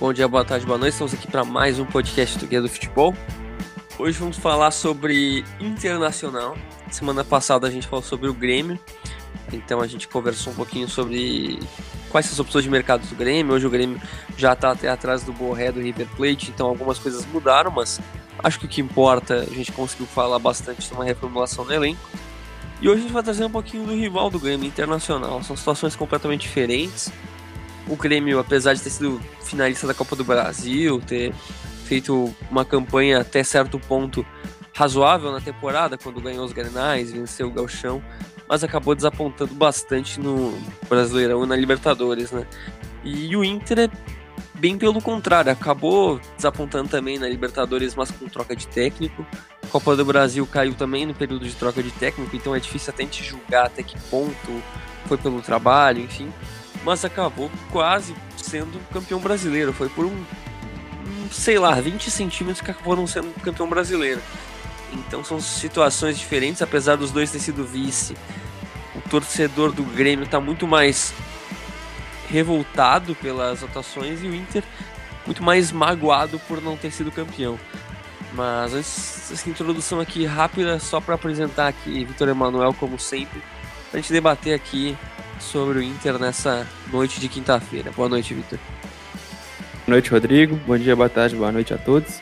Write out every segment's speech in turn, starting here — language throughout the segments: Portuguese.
Bom dia, boa tarde, boa noite. Estamos aqui para mais um podcast do Guia do Futebol. Hoje vamos falar sobre Internacional. Semana passada a gente falou sobre o Grêmio, então a gente conversou um pouquinho sobre quais são as opções de mercado do Grêmio. Hoje o Grêmio já está até atrás do Borré do River Plate, então algumas coisas mudaram, mas acho que o que importa, a gente conseguiu falar bastante sobre uma reformulação no elenco. E hoje a gente vai trazer um pouquinho do rival do Grêmio Internacional. São situações completamente diferentes o Grêmio, apesar de ter sido finalista da Copa do Brasil, ter feito uma campanha até certo ponto razoável na temporada, quando ganhou os Grenais, venceu o Galchão, mas acabou desapontando bastante no Brasileirão e na Libertadores, né? E o Inter é bem pelo contrário, acabou desapontando também na Libertadores, mas com troca de técnico. A Copa do Brasil caiu também no período de troca de técnico, então é difícil até a gente julgar até que ponto foi pelo trabalho, enfim mas acabou quase sendo campeão brasileiro. Foi por um, um sei lá, 20 centímetros que acabou não sendo campeão brasileiro. Então são situações diferentes, apesar dos dois ter sido vice. O torcedor do Grêmio está muito mais revoltado pelas atuações e o Inter muito mais magoado por não ter sido campeão. Mas essa introdução aqui rápida, só para apresentar aqui Vitor Emanuel, como sempre, para a gente debater aqui sobre o Inter nessa noite de quinta-feira. Boa noite, Vitor. Boa noite, Rodrigo. Bom dia, boa tarde, boa noite a todos.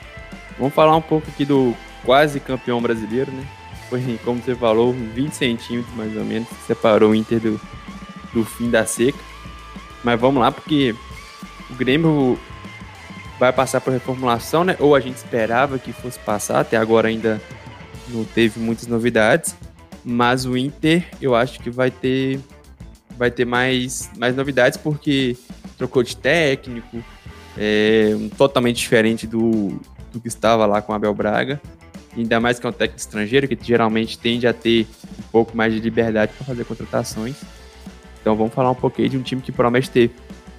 Vamos falar um pouco aqui do quase campeão brasileiro, né? Foi, como você falou, 20 centímetros mais ou menos que separou o Inter do, do fim da seca. Mas vamos lá, porque o Grêmio vai passar por reformulação, né? Ou a gente esperava que fosse passar, até agora ainda não teve muitas novidades. Mas o Inter, eu acho que vai ter vai ter mais, mais novidades porque trocou de técnico, é, totalmente diferente do, do que estava lá com Abel Braga. Ainda mais que é um técnico estrangeiro, que geralmente tende a ter um pouco mais de liberdade para fazer contratações. Então vamos falar um pouquinho de um time que promete ter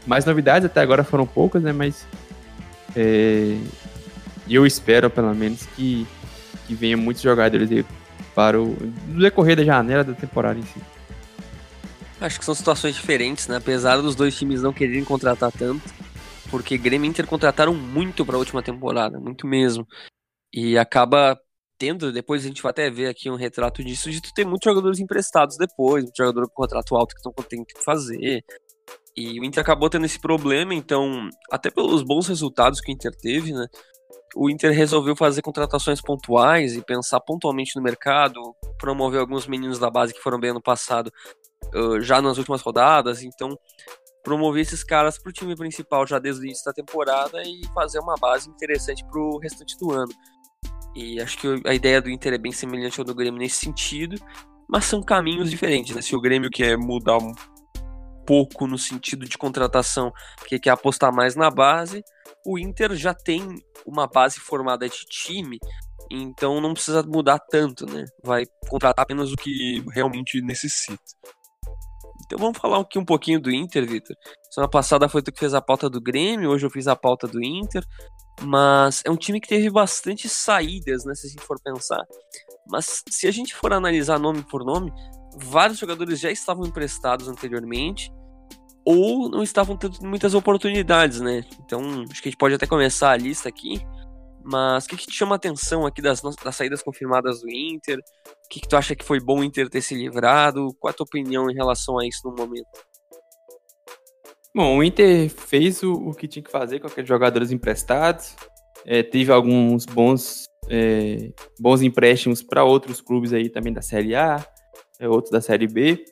mais novidades, até agora foram poucas, né? Mas é, eu espero, pelo menos, que, que venha muitos jogadores para o decorrer da janela da temporada em si. Acho que são situações diferentes, né? Apesar dos dois times não quererem contratar tanto, porque Grêmio e Inter contrataram muito para a última temporada, muito mesmo. E acaba tendo, depois a gente vai até ver aqui um retrato disso, de tu ter muitos jogadores emprestados depois, muito jogador com contrato alto que não tem que fazer. E o Inter acabou tendo esse problema, então, até pelos bons resultados que o Inter teve, né? O Inter resolveu fazer contratações pontuais e pensar pontualmente no mercado, promover alguns meninos da base que foram bem ano passado já nas últimas rodadas, então promover esses caras para o time principal já desde o início da temporada e fazer uma base interessante para o restante do ano. E acho que a ideia do Inter é bem semelhante ao do Grêmio nesse sentido, mas são caminhos diferentes. Né? Se o Grêmio quer mudar um pouco no sentido de contratação, porque quer apostar mais na base, o Inter já tem uma base formada de time, então não precisa mudar tanto, né? Vai contratar apenas o que realmente necessita. Então vamos falar aqui um pouquinho do Inter, Vitor. Semana passada foi tu que fez a pauta do Grêmio, hoje eu fiz a pauta do Inter. Mas é um time que teve bastante saídas, né? Se a gente for pensar. Mas se a gente for analisar nome por nome, vários jogadores já estavam emprestados anteriormente ou não estavam tendo muitas oportunidades, né? Então acho que a gente pode até começar a lista aqui. Mas o que, que te chama a atenção aqui das, das saídas confirmadas do Inter? O que, que tu acha que foi bom o Inter ter se livrado? Qual a tua opinião em relação a isso no momento? Bom, o Inter fez o, o que tinha que fazer com aqueles jogadores emprestados. É, teve alguns bons, é, bons empréstimos para outros clubes aí também da Série A, é, outros da Série B.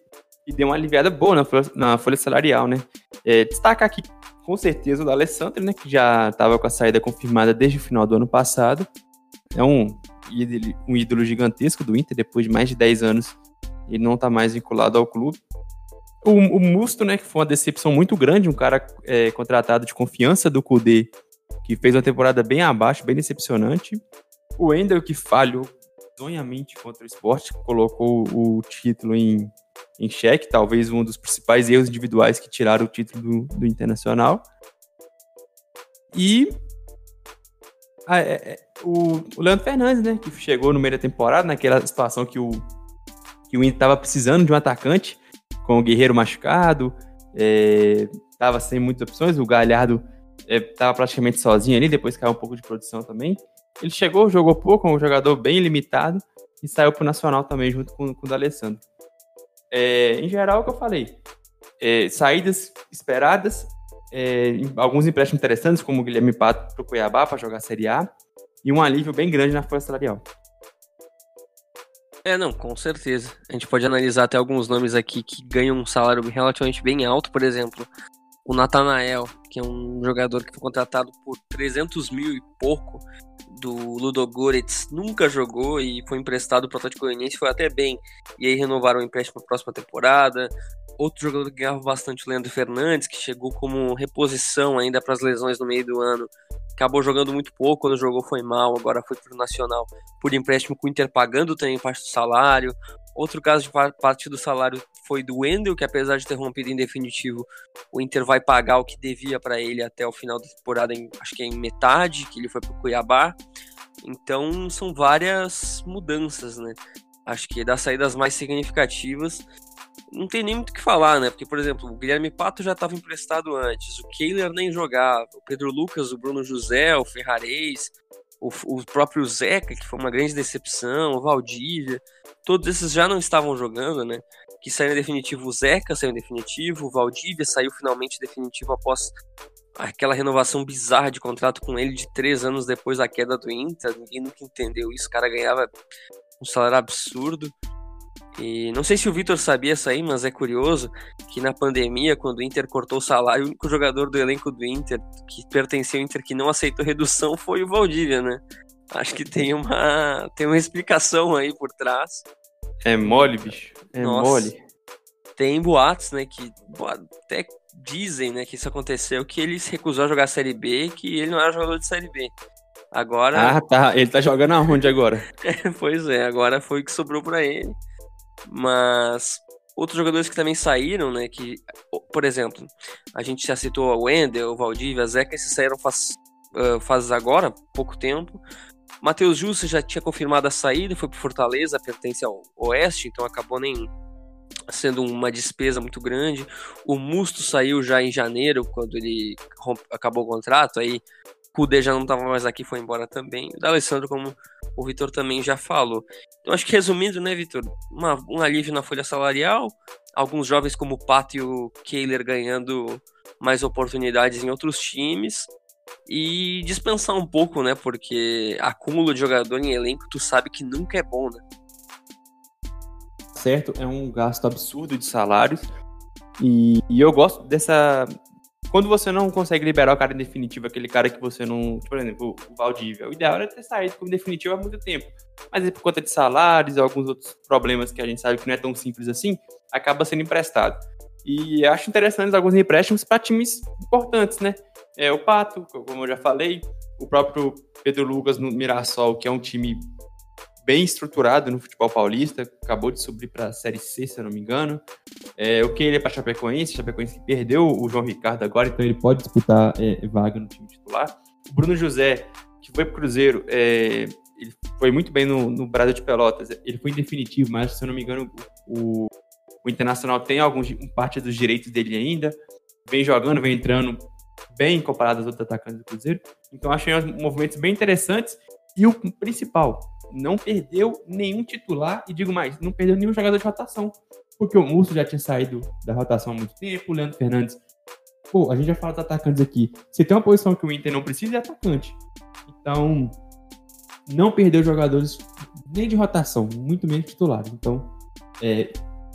E deu uma aliviada boa na folha, na folha salarial, né? É, destacar aqui com certeza o da Alessandro, né, que já estava com a saída confirmada desde o final do ano passado. É um ídolo, um ídolo gigantesco do Inter, depois de mais de 10 anos, ele não está mais vinculado ao clube. O, o, Musto, né, que foi uma decepção muito grande, um cara é, contratado de confiança do Kudê, que fez uma temporada bem abaixo, bem decepcionante. O Endel, que falhou zonhamente contra o esporte, colocou o título em em xeque, talvez um dos principais erros individuais que tiraram o título do, do Internacional. E a, é, é, o, o Leandro Fernandes, né, que chegou no meio da temporada, naquela situação que o, que o Inter estava precisando de um atacante, com o Guerreiro machucado, estava é, sem muitas opções, o Galhardo estava é, praticamente sozinho ali, depois caiu um pouco de produção também. Ele chegou, jogou pouco, um jogador bem limitado, e saiu para o Nacional também, junto com, com o D'Alessandro. É, em geral, é o que eu falei. É, saídas esperadas, é, alguns empréstimos interessantes, como o Guilherme Pato para o Cuiabá para jogar a Série A, e um alívio bem grande na folha salarial. É, não, com certeza. A gente pode analisar até alguns nomes aqui que ganham um salário relativamente bem alto, por exemplo, o Natanael, que é um jogador que foi contratado por 300 mil e pouco do Ludogorets, nunca jogou e foi emprestado para o Atlético Goianiense, foi até bem. E aí renovaram o empréstimo para a próxima temporada. Outro jogador que ganhava bastante, o Leandro Fernandes, que chegou como reposição ainda para as lesões no meio do ano. Acabou jogando muito pouco, quando jogou foi mal, agora foi para o Nacional por empréstimo com o Inter pagando também parte do salário. Outro caso de parte do salário foi do Wendel, que apesar de ter rompido em definitivo, o Inter vai pagar o que devia para ele até o final da temporada, em, acho que é em metade, que ele foi para o Cuiabá. Então são várias mudanças, né? Acho que das saídas mais significativas não tem nem muito o que falar, né? Porque, por exemplo, o Guilherme Pato já estava emprestado antes, o Kehler nem jogava, o Pedro Lucas, o Bruno José, o Ferrarez, o, o próprio Zeca, que foi uma grande decepção, o Valdívia, todos esses já não estavam jogando, né? Que saiu em definitivo o Zeca, saiu em definitivo, o Valdívia saiu finalmente definitivo após aquela renovação bizarra de contrato com ele de três anos depois da queda do Inter. Ninguém nunca entendeu isso. O cara ganhava um salário absurdo. E não sei se o Vitor sabia isso aí, mas é curioso que na pandemia, quando o Inter cortou o salário, o único jogador do elenco do Inter que pertencia ao Inter que não aceitou redução foi o Valdívia, né? Acho que tem uma, tem uma explicação aí por trás. É mole, bicho. É Nossa. mole. Tem boatos, né, que até dizem, né, que isso aconteceu, que ele se recusou a jogar a Série B, que ele não era jogador de Série B. Agora... Ah, tá. Ele tá jogando aonde agora? pois é, agora foi o que sobrou para ele. Mas outros jogadores que também saíram, né? Que, por exemplo, a gente já citou o Wendel, o Valdívia, a Zeca, esses saíram faz, uh, faz agora, pouco tempo. Matheus Jussa já tinha confirmado a saída, foi para Fortaleza, pertence ao Oeste, então acabou nem sendo uma despesa muito grande. O Musto saiu já em janeiro, quando ele acabou o contrato, aí Kudê já não estava mais aqui, foi embora também. O Alessandro, como o Vitor também já falou. Então acho que resumindo, né, Vitor, um alívio na folha salarial, alguns jovens como o Pato e o Kehler ganhando mais oportunidades em outros times e dispensar um pouco, né, porque acúmulo de jogador em elenco tu sabe que nunca é bom, né? Certo, é um gasto absurdo de salários e, e eu gosto dessa quando você não consegue liberar o cara em definitivo, aquele cara que você não. Por exemplo, o Valdívia, o ideal era ter saído como definitivo há muito tempo. Mas por conta de salários e alguns outros problemas que a gente sabe que não é tão simples assim, acaba sendo emprestado. E acho interessante alguns empréstimos para times importantes, né? É o Pato, como eu já falei, o próprio Pedro Lucas no Mirassol, que é um time bem estruturado no futebol paulista, acabou de subir para a Série C, se eu não me engano. É, ele é para Chapecoense, Chapecoense perdeu o João Ricardo agora, então ele pode disputar é, vaga no time titular. O Bruno José, que foi para o Cruzeiro, é, ele foi muito bem no, no Brasil de Pelotas, ele foi definitivo, mas se eu não me engano, o, o Internacional tem alguns parte dos direitos dele ainda, vem jogando, vem entrando bem comparado aos outros atacantes do Cruzeiro. Então achei movimentos bem interessantes e o principal, não perdeu nenhum titular, e digo mais, não perdeu nenhum jogador de rotação. Porque o Musso já tinha saído da rotação há muito tempo, o Leandro Fernandes. Pô, a gente já fala dos atacantes aqui. Se tem uma posição que o Inter não precisa, é atacante. Então, não perdeu jogadores nem de rotação, muito menos titulares. Então, é,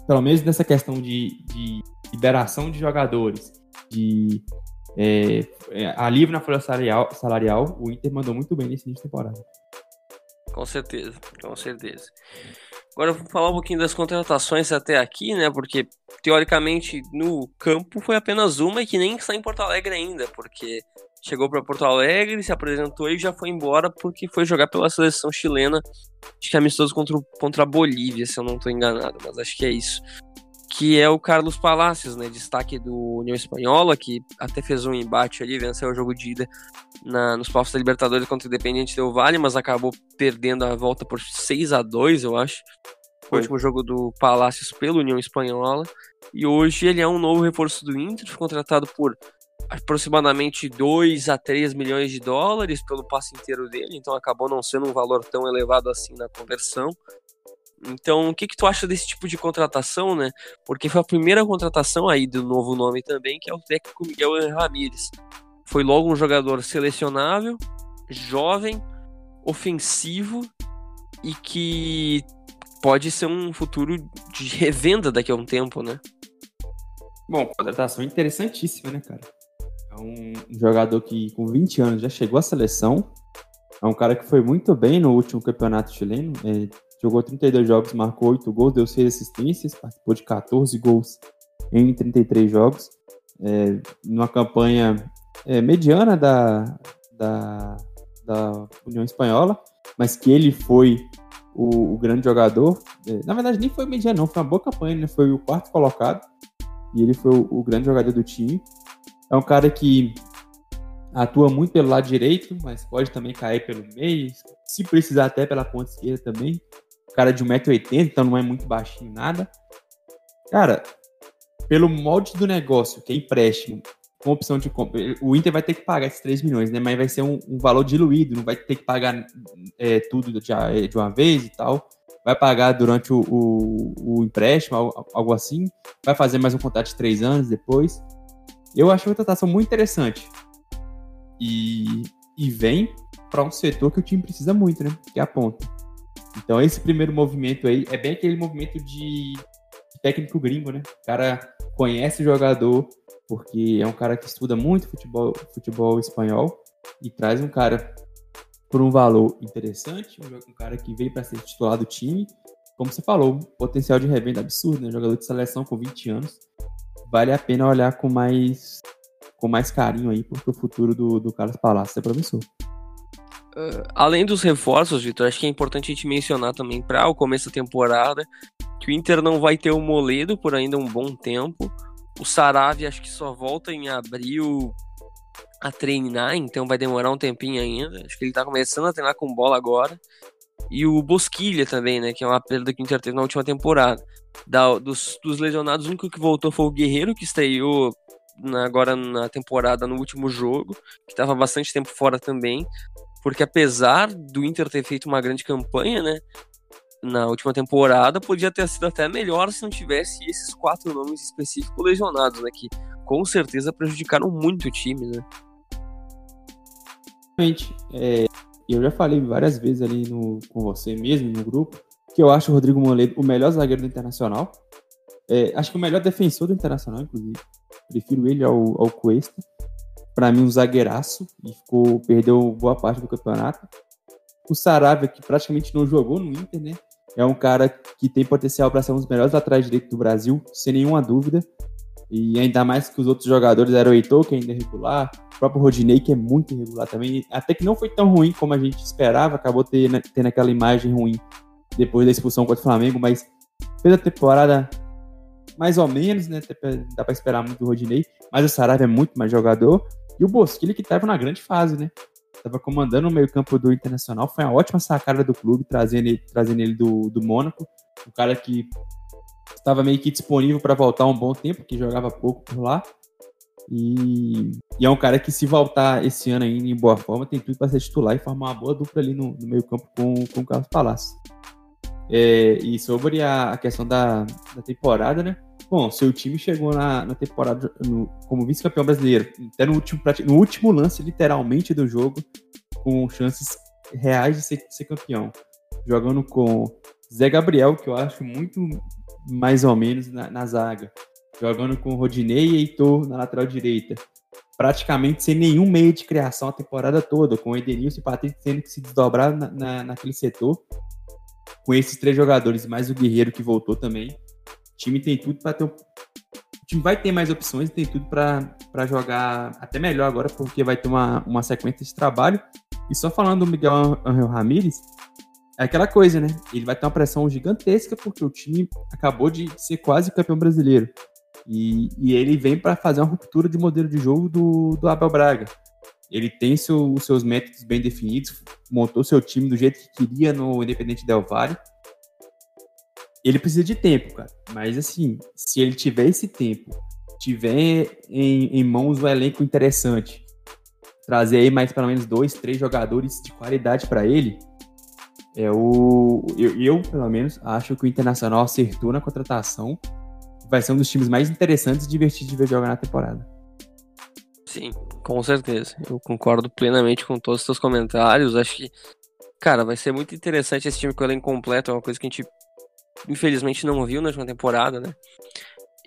pelo menos nessa questão de, de liberação de jogadores, de é, é, alívio na folha salarial, salarial, o Inter mandou muito bem nesse início de temporada. Com certeza, com certeza. Agora vou falar um pouquinho das contratações até aqui, né? Porque teoricamente no campo foi apenas uma e que nem está em Porto Alegre ainda, porque chegou para Porto Alegre, se apresentou e já foi embora porque foi jogar pela seleção chilena. Acho que é amistoso contra, contra a Bolívia, se eu não estou enganado, mas acho que é isso que é o Carlos Palacios, né, destaque do União Espanhola, que até fez um embate ali, venceu o jogo de ida na, nos playoffs da Libertadores contra o Independiente do Vale, mas acabou perdendo a volta por 6 a 2 eu acho. Foi o último jogo do Palacios pelo União Espanhola. E hoje ele é um novo reforço do Inter, foi contratado por aproximadamente 2 a 3 milhões de dólares pelo passe inteiro dele, então acabou não sendo um valor tão elevado assim na conversão. Então, o que, que tu acha desse tipo de contratação, né? Porque foi a primeira contratação aí do novo nome também, que é o técnico Miguel Ramírez. Foi logo um jogador selecionável, jovem, ofensivo e que pode ser um futuro de revenda daqui a um tempo, né? Bom, contratação interessantíssima, né, cara? É um jogador que com 20 anos já chegou à seleção. É um cara que foi muito bem no último campeonato chileno. É, jogou 32 jogos, marcou 8 gols, deu 6 assistências, participou de 14 gols em 33 jogos. É, numa campanha é, mediana da, da, da União Espanhola, mas que ele foi o, o grande jogador. É, na verdade, nem foi mediano, não, foi uma boa campanha, né? Foi o quarto colocado e ele foi o, o grande jogador do time. É um cara que atua muito pelo lado direito, mas pode também cair pelo meio, se precisar até pela ponta esquerda também. Cara de 1,80m, então não é muito baixinho nada. Cara, pelo molde do negócio, que é empréstimo, com opção de compra, o Inter vai ter que pagar esses 3 milhões, né? Mas vai ser um, um valor diluído, não vai ter que pagar é, tudo de, de uma vez e tal vai pagar durante o, o, o, empréstimo, algo assim, vai fazer mais um contrato de três anos depois. Eu acho uma contratação muito interessante. E, e vem para um setor que o time precisa muito, né? Que é a ponta. Então, esse primeiro movimento aí é bem aquele movimento de técnico gringo, né? O cara conhece o jogador, porque é um cara que estuda muito futebol, futebol espanhol e traz um cara por um valor interessante, um, cara que veio para ser titular do time. Como você falou, potencial de revenda absurdo, né? Jogador de seleção com 20 anos. Vale a pena olhar com mais com mais carinho aí, porque o futuro do, do Carlos Palácio é promissor. Uh, além dos reforços, Vitor, acho que é importante a gente mencionar também para o começo da temporada que o Inter não vai ter o Moledo por ainda um bom tempo. O Saravia acho que só volta em abril a treinar, então vai demorar um tempinho ainda. Acho que ele tá começando a treinar com bola agora. E o Bosquilha também, né? Que é uma perda que o Inter teve na última temporada. Da, dos, dos lesionados, o único que voltou foi o Guerreiro, que estreou na, agora na temporada, no último jogo, que estava bastante tempo fora também. Porque apesar do Inter ter feito uma grande campanha, né? Na última temporada, podia ter sido até melhor se não tivesse esses quatro nomes específicos lesionados, né? Que com certeza prejudicaram muito o time, né? Realmente, é, eu já falei várias vezes ali no, com você mesmo, no grupo, que eu acho o Rodrigo Moledo o melhor zagueiro do Internacional. É, acho que o melhor defensor do Internacional, inclusive. Prefiro ele ao, ao Cuesta. Para mim, um zagueiraço. E ficou, perdeu boa parte do campeonato. O Saravia, que praticamente não jogou no Inter, né? É um cara que tem potencial para ser um dos melhores atrás direito do Brasil, sem nenhuma dúvida. E ainda mais que os outros jogadores eram o Heitor, que ainda é regular, o próprio Rodinei, que é muito irregular também. Até que não foi tão ruim como a gente esperava, acabou tendo, tendo aquela imagem ruim depois da expulsão contra o Flamengo, mas fez a temporada mais ou menos, né? Dá para esperar muito do Rodinei, mas o Saraiva é muito mais jogador. E o Bosquilha, que estava na grande fase, né? Tava comandando o meio-campo do Internacional, foi uma ótima sacada do clube, trazendo ele, trazendo ele do, do Mônaco. O cara que estava meio que disponível para voltar um bom tempo, que jogava pouco por lá. E, e, é um cara que, se voltar esse ano ainda em boa forma, tem tudo para ser titular e formar uma boa dupla ali no, no meio-campo com, com o Carlos Palácio. É, e sobre a, a questão da, da, temporada, né? Bom, seu time chegou na, na temporada no, como vice-campeão brasileiro, até no último, no último lance, literalmente, do jogo, com chances reais de ser, de ser campeão. Jogando com Zé Gabriel, que eu acho muito mais ou menos na, na zaga, jogando com Rodinei e Heitor na lateral direita, praticamente sem nenhum meio de criação a temporada toda, com Edenilson e Patrick tendo que se desdobrar na, na, naquele setor, com esses três jogadores, mais o Guerreiro que voltou também, time tem tudo para ter. O time vai ter mais opções tem tudo para jogar até melhor agora, porque vai ter uma, uma sequência de trabalho. E só falando do Miguel Angel Ramírez, é aquela coisa, né? Ele vai ter uma pressão gigantesca porque o time acabou de ser quase campeão brasileiro. E, e ele vem para fazer uma ruptura de modelo de jogo do, do Abel Braga. Ele tem seu, os seus métodos bem definidos, montou seu time do jeito que queria no Independente Del Valle. Ele precisa de tempo, cara. Mas assim, se ele tiver esse tempo tiver em, em mãos um elenco interessante, trazer aí mais pelo menos dois, três jogadores de qualidade para ele, é o eu, eu, pelo menos acho que o Internacional acertou na contratação, vai ser um dos times mais interessantes e divertidos de ver jogar na temporada. Sim, com certeza. Eu concordo plenamente com todos os seus comentários. Acho que, cara, vai ser muito interessante esse time com o elenco completo. É uma coisa que a gente, infelizmente, não viu na última temporada, né?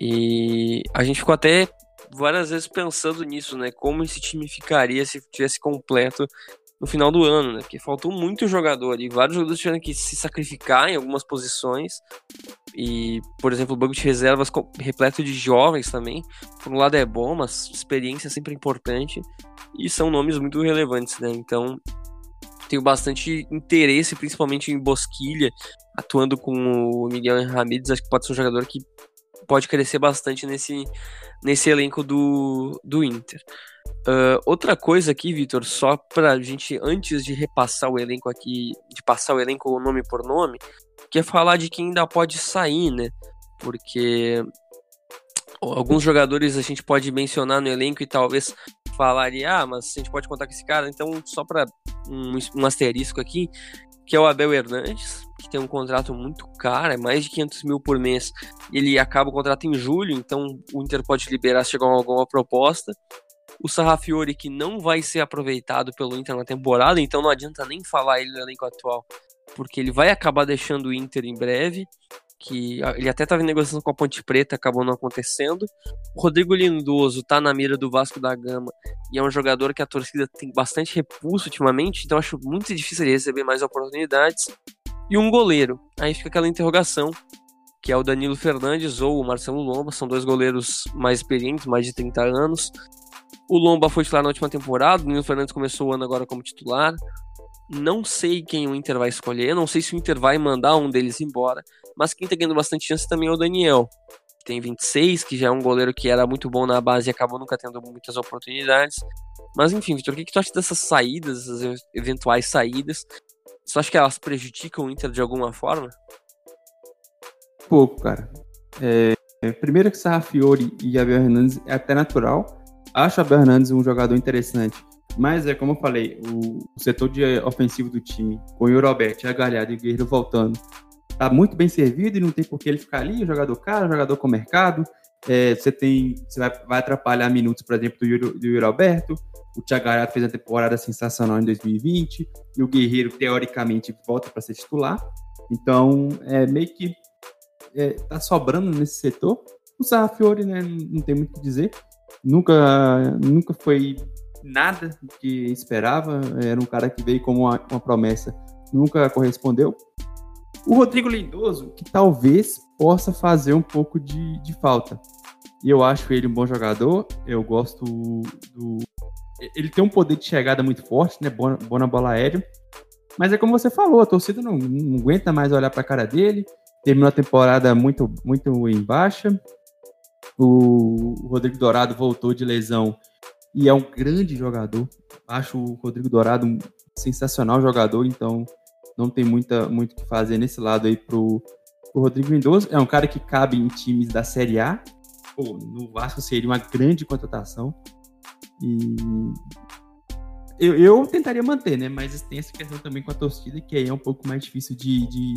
E a gente ficou até várias vezes pensando nisso, né? Como esse time ficaria se tivesse completo no final do ano, né? Porque faltou muito jogador e vários jogadores tiveram que se sacrificar em algumas posições. E, por exemplo, o banco de reservas repleto de jovens também. Por um lado é bom, mas experiência é sempre importante. E são nomes muito relevantes, né? Então, tenho bastante interesse, principalmente em Bosquilha, atuando com o Miguel Ramírez. Acho que pode ser um jogador que pode crescer bastante nesse, nesse elenco do, do Inter. Uh, outra coisa aqui, Vitor, só pra gente, antes de repassar o elenco aqui, de passar o elenco nome por nome, que é falar de quem ainda pode sair, né? Porque alguns jogadores a gente pode mencionar no elenco e talvez falaria, ah, mas a gente pode contar com esse cara, então só para um, um asterisco aqui, que é o Abel Hernandes, que tem um contrato muito caro, é mais de 500 mil por mês. Ele acaba o contrato em julho, então o Inter pode liberar se chegar alguma proposta. O Sarrafiori que não vai ser aproveitado pelo Inter na temporada, então não adianta nem falar ele no elenco atual, porque ele vai acabar deixando o Inter em breve, que ele até estava em negociação com a Ponte Preta, acabou não acontecendo. O Rodrigo Lindoso está na mira do Vasco da Gama e é um jogador que a torcida tem bastante repulso ultimamente, então acho muito difícil ele receber mais oportunidades. E um goleiro, aí fica aquela interrogação, que é o Danilo Fernandes ou o Marcelo Lomba, são dois goleiros mais experientes, mais de 30 anos, o Lomba foi titular na última temporada, o Nino Fernandes começou o ano agora como titular. Não sei quem o Inter vai escolher, não sei se o Inter vai mandar um deles embora, mas quem tá ganhando bastante chance também é o Daniel. Que tem 26, que já é um goleiro que era muito bom na base e acabou nunca tendo muitas oportunidades. Mas enfim, Vitor, o que, que tu acha dessas saídas, essas eventuais saídas? Você acha que elas prejudicam o Inter de alguma forma? Pouco, cara. É, primeiro que Sarrafiori e Abel Hernandes é até natural, Acho a Bernardes um jogador interessante. Mas é como eu falei, o, setor de ofensivo do time, com o Euroberto, a Galhardo e o Guerreiro voltando, tá muito bem servido e não tem por que ele ficar ali, jogador caro, jogador com mercado. É, você tem. Você vai, vai, atrapalhar minutos, por exemplo, do, Euro, do Yuri Alberto. O Thiago Galhardo fez uma temporada sensacional em 2020. E o Guerreiro, teoricamente, volta para ser titular. Então, é meio que é, tá sobrando nesse setor. O Sarrafiori, né, não tem muito o que dizer nunca, nunca foi nada que esperava. Era um cara que veio como uma, uma promessa, nunca correspondeu. O Rodrigo Lindoso, que talvez possa fazer um pouco de, de falta. E eu acho ele um bom jogador. Eu gosto do. Ele tem um poder de chegada muito forte, né? Boa na bola aérea. Mas é como você falou, a torcida não, não aguenta mais olhar para a cara dele. Terminou a temporada muito, muito em baixa. O Rodrigo Dourado voltou de lesão e é um grande jogador. Acho o Rodrigo Dourado um sensacional jogador, então não tem muita, muito o que fazer nesse lado aí pro, pro Rodrigo Mendoza. É um cara que cabe em times da Série A. Pô, no Vasco seria uma grande contratação. E eu, eu, tentaria manter, né? Mas tem essa questão também com a torcida, que aí é um pouco mais difícil de, de,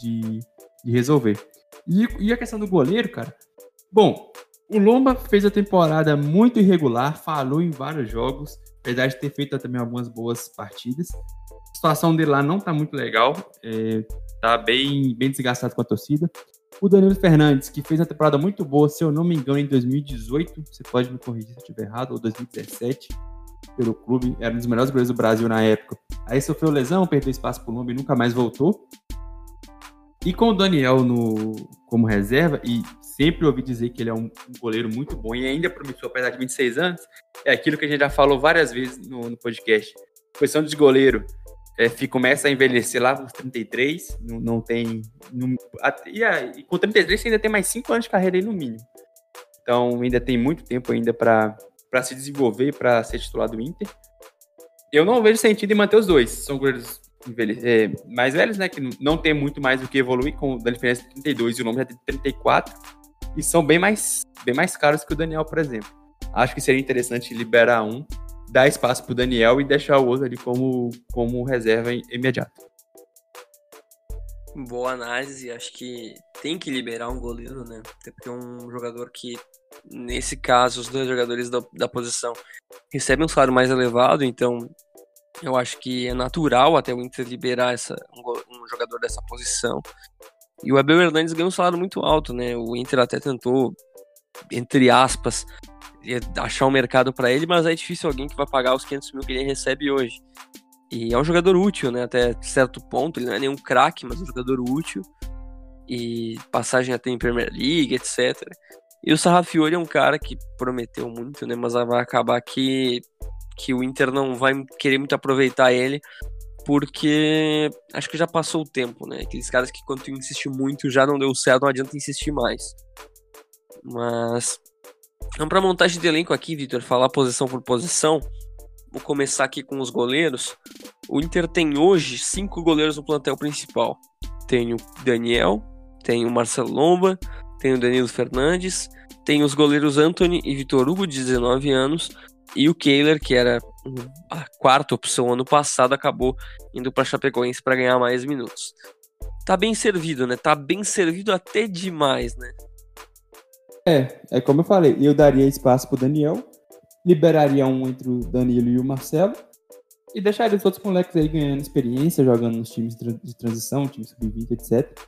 de, de resolver. E, e, a questão do goleiro, cara, Bom, o Lomba fez a temporada muito irregular, falou em vários jogos, apesar de ter feito também algumas boas partidas. A situação dele lá não tá muito legal, é, tá bem, bem desgastado com a torcida. O Danilo Fernandes, que fez uma temporada muito boa, se eu não me engano, em 2018, você pode me corrigir se eu estiver errado, ou 2017, pelo clube, era um dos melhores goleiros do Brasil na época. Aí sofreu lesão, perdeu espaço pro Lomba e nunca mais voltou. E com o Daniel no, como reserva, e sempre ouvi dizer que ele é um, goleiro muito bom e ainda promissor, apesar de 26 anos, é aquilo que a gente já falou várias vezes no, no podcast. Posição de goleiro é, começa a envelhecer lá com 33, não, não tem. Não, e, e, com 33 você ainda tem mais 5 anos de carreira aí no mínimo. Então ainda tem muito tempo ainda para se desenvolver, para ser titular do Inter. Eu não vejo sentido em manter os dois. São goleiros é, mais velhos, né? Que não tem muito mais do que evoluir, com da diferença de 32 e o nome já tem 34. e são bem mais, bem mais caros que o Daniel, por exemplo. Acho que seria interessante liberar um, dar espaço para o Daniel e deixar o outro ali como, como reserva imediata. Boa análise, acho que tem que liberar um goleiro, né? Até porque é um jogador que, nesse caso, os dois jogadores da, da posição recebem um salário mais elevado, então eu acho que é natural até o Inter liberar essa, um, um jogador dessa posição. E o Abel Hernandes ganhou um salário muito alto, né? O Inter até tentou, entre aspas, achar um mercado para ele, mas é difícil alguém que vai pagar os 500 mil que ele recebe hoje. E é um jogador útil, né? Até certo ponto. Ele não é nenhum craque, mas é um jogador útil. E passagem até em Premier League, etc. E o Sarrafiori é um cara que prometeu muito, né? Mas vai acabar que, que o Inter não vai querer muito aproveitar ele. Porque acho que já passou o tempo, né? Aqueles caras que quando tu insiste muito já não deu certo, não adianta insistir mais. Mas. Vamos pra montagem de elenco aqui, Vitor, falar posição por posição. Vou começar aqui com os goleiros. O Inter tem hoje cinco goleiros no plantel principal. Tem o Daniel, tem o Marcelo Lomba, tem o Danilo Fernandes, tem os goleiros Anthony e Vitor Hugo, de 19 anos, e o Kehler, que era a quarta opção ano passado, acabou indo para Chapecoense para ganhar mais minutos. Tá bem servido, né? Tá bem servido até demais, né? É, é como eu falei, eu daria espaço pro Daniel, liberaria um entre o Danilo e o Marcelo e deixaria os outros moleques aí ganhando experiência, jogando nos times de transição, times sub-20, etc.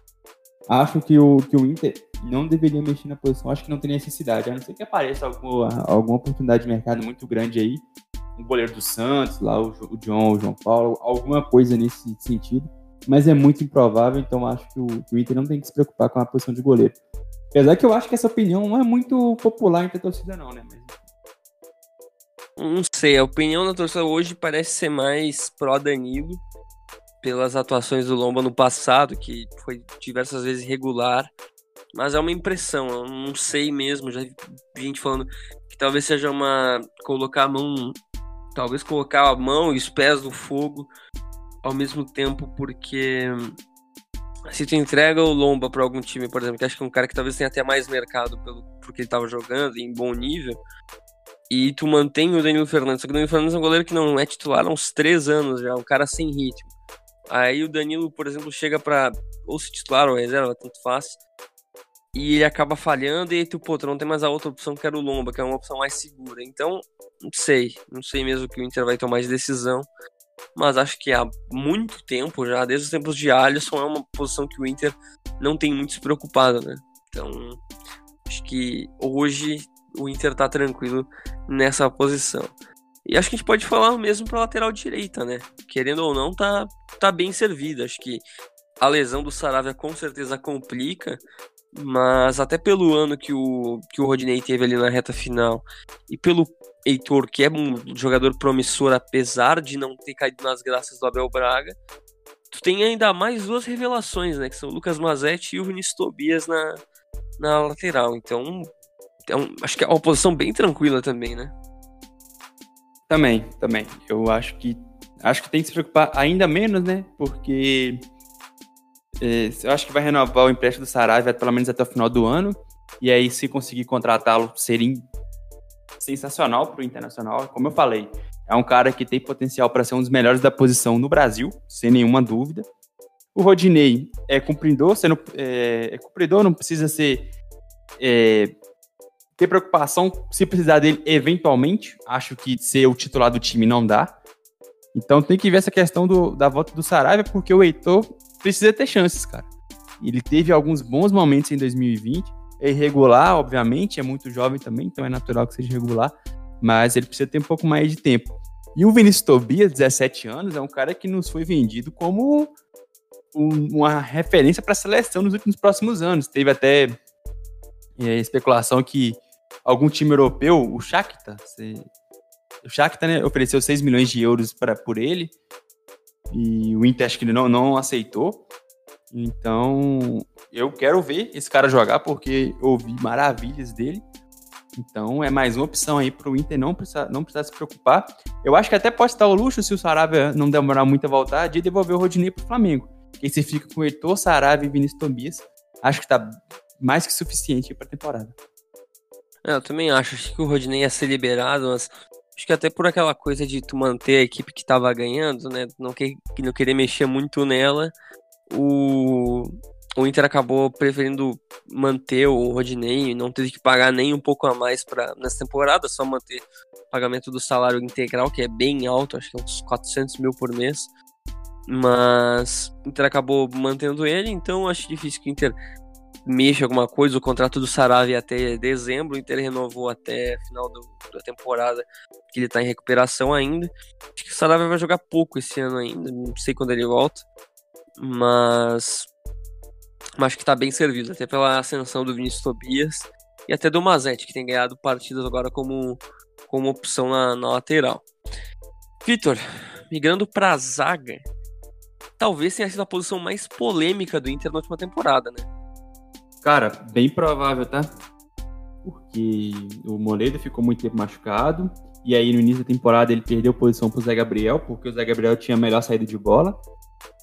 Acho que o, que o Inter não deveria mexer na posição, acho que não tem necessidade, a não ser que apareça alguma, alguma oportunidade de mercado muito grande aí, um goleiro do Santos, lá o, o John, o João Paulo, alguma coisa nesse sentido, mas é muito improvável, então acho que o, o Inter não tem que se preocupar com a posição de goleiro. Apesar que eu acho que essa opinião não é muito popular entre a torcida, não, né? Não sei, a opinião da torcida hoje parece ser mais pró-Danilo, pelas atuações do Lomba no passado, que foi diversas vezes irregular. Mas é uma impressão, eu não sei mesmo. Já vi gente falando que talvez seja uma. colocar a mão. Talvez colocar a mão e os pés no fogo ao mesmo tempo, porque se tu entrega o Lomba para algum time, por exemplo, que acho que é um cara que talvez tenha até mais mercado pelo porque ele estava jogando em bom nível, e tu mantém o Danilo Fernandes. Só que o Danilo Fernandes é um goleiro que não é titular há uns três anos já, um cara sem ritmo. Aí o Danilo, por exemplo, chega pra ou se titular ou reserva, tanto faz. E ele acaba falhando e tu, pô, tu não tem mais a outra opção que era o Lomba, que é uma opção mais segura. Então, não sei. Não sei mesmo que o Inter vai tomar de decisão. Mas acho que há muito tempo já, desde os tempos de Alisson, é uma posição que o Inter não tem muito se preocupado, né? Então, acho que hoje o Inter tá tranquilo nessa posição. E acho que a gente pode falar mesmo para lateral direita, né? Querendo ou não, tá, tá bem servida. Acho que a lesão do Saravia com certeza complica, mas até pelo ano que o, que o Rodinei teve ali na reta final e pelo Heitor, que é um jogador promissor, apesar de não ter caído nas graças do Abel Braga, tu tem ainda mais duas revelações, né? Que são o Lucas Mazetti e o Vinícius Tobias na, na lateral. Então, é um, acho que é uma posição bem tranquila também, né? Também, também. Eu acho que acho que tem que se preocupar ainda menos, né? Porque é, eu acho que vai renovar o empréstimo do Saravia pelo menos até o final do ano. E aí, se conseguir contratá-lo, seria sensacional para o Internacional. Como eu falei, é um cara que tem potencial para ser um dos melhores da posição no Brasil, sem nenhuma dúvida. O Rodinei é cumpridor, sendo, é, é cumpridor, não precisa ser é, ter preocupação se precisar dele eventualmente. Acho que ser o titular do time não dá. Então tem que ver essa questão do, da volta do Saraiva, porque o Heitor precisa ter chances, cara. Ele teve alguns bons momentos em 2020. É irregular, obviamente, é muito jovem também, então é natural que seja irregular. Mas ele precisa ter um pouco mais de tempo. E o Vinícius Tobias, 17 anos, é um cara que nos foi vendido como um, uma referência para a seleção nos últimos próximos anos. Teve até é, especulação que algum time europeu, o Shakhtar, você... o Shakhtar né, ofereceu 6 milhões de euros pra, por ele, e o Inter acho que ele não, não aceitou. Então, eu quero ver esse cara jogar, porque ouvi maravilhas dele. Então, é mais uma opção aí para o Inter não precisar, não precisar se preocupar. Eu acho que até pode estar o luxo, se o Sarabia não demorar muito a voltar, de devolver o Rodinei para o Flamengo. Que você fica com o Heitor, Sarabia e Vinícius Tobias. Acho que está mais que suficiente para a temporada. É, eu também acho. Acho que o Rodney ia ser liberado, mas acho que até por aquela coisa de tu manter a equipe que tava ganhando, né? Não, que, não querer mexer muito nela, o, o Inter acabou preferindo manter o Rodney, não teve que pagar nem um pouco a mais para nessa temporada, só manter o pagamento do salário integral, que é bem alto, acho que é uns 400 mil por mês. Mas o Inter acabou mantendo ele, então acho difícil que o Inter mexa alguma coisa. O contrato do Saravia até dezembro, o Inter renovou até final do, da temporada, que ele está em recuperação ainda. Acho que o Saravia vai jogar pouco esse ano ainda, não sei quando ele volta, mas, mas acho que está bem servido, até pela ascensão do Vinícius Tobias e até do Mazete, que tem ganhado partidas agora como, como opção na, na lateral. Vitor, migrando para a zaga, talvez tenha sido a posição mais polêmica do Inter na última temporada, né? Cara, bem provável, tá? Porque o Moledo ficou muito tempo machucado. E aí, no início da temporada, ele perdeu posição pro Zé Gabriel, porque o Zé Gabriel tinha a melhor saída de bola.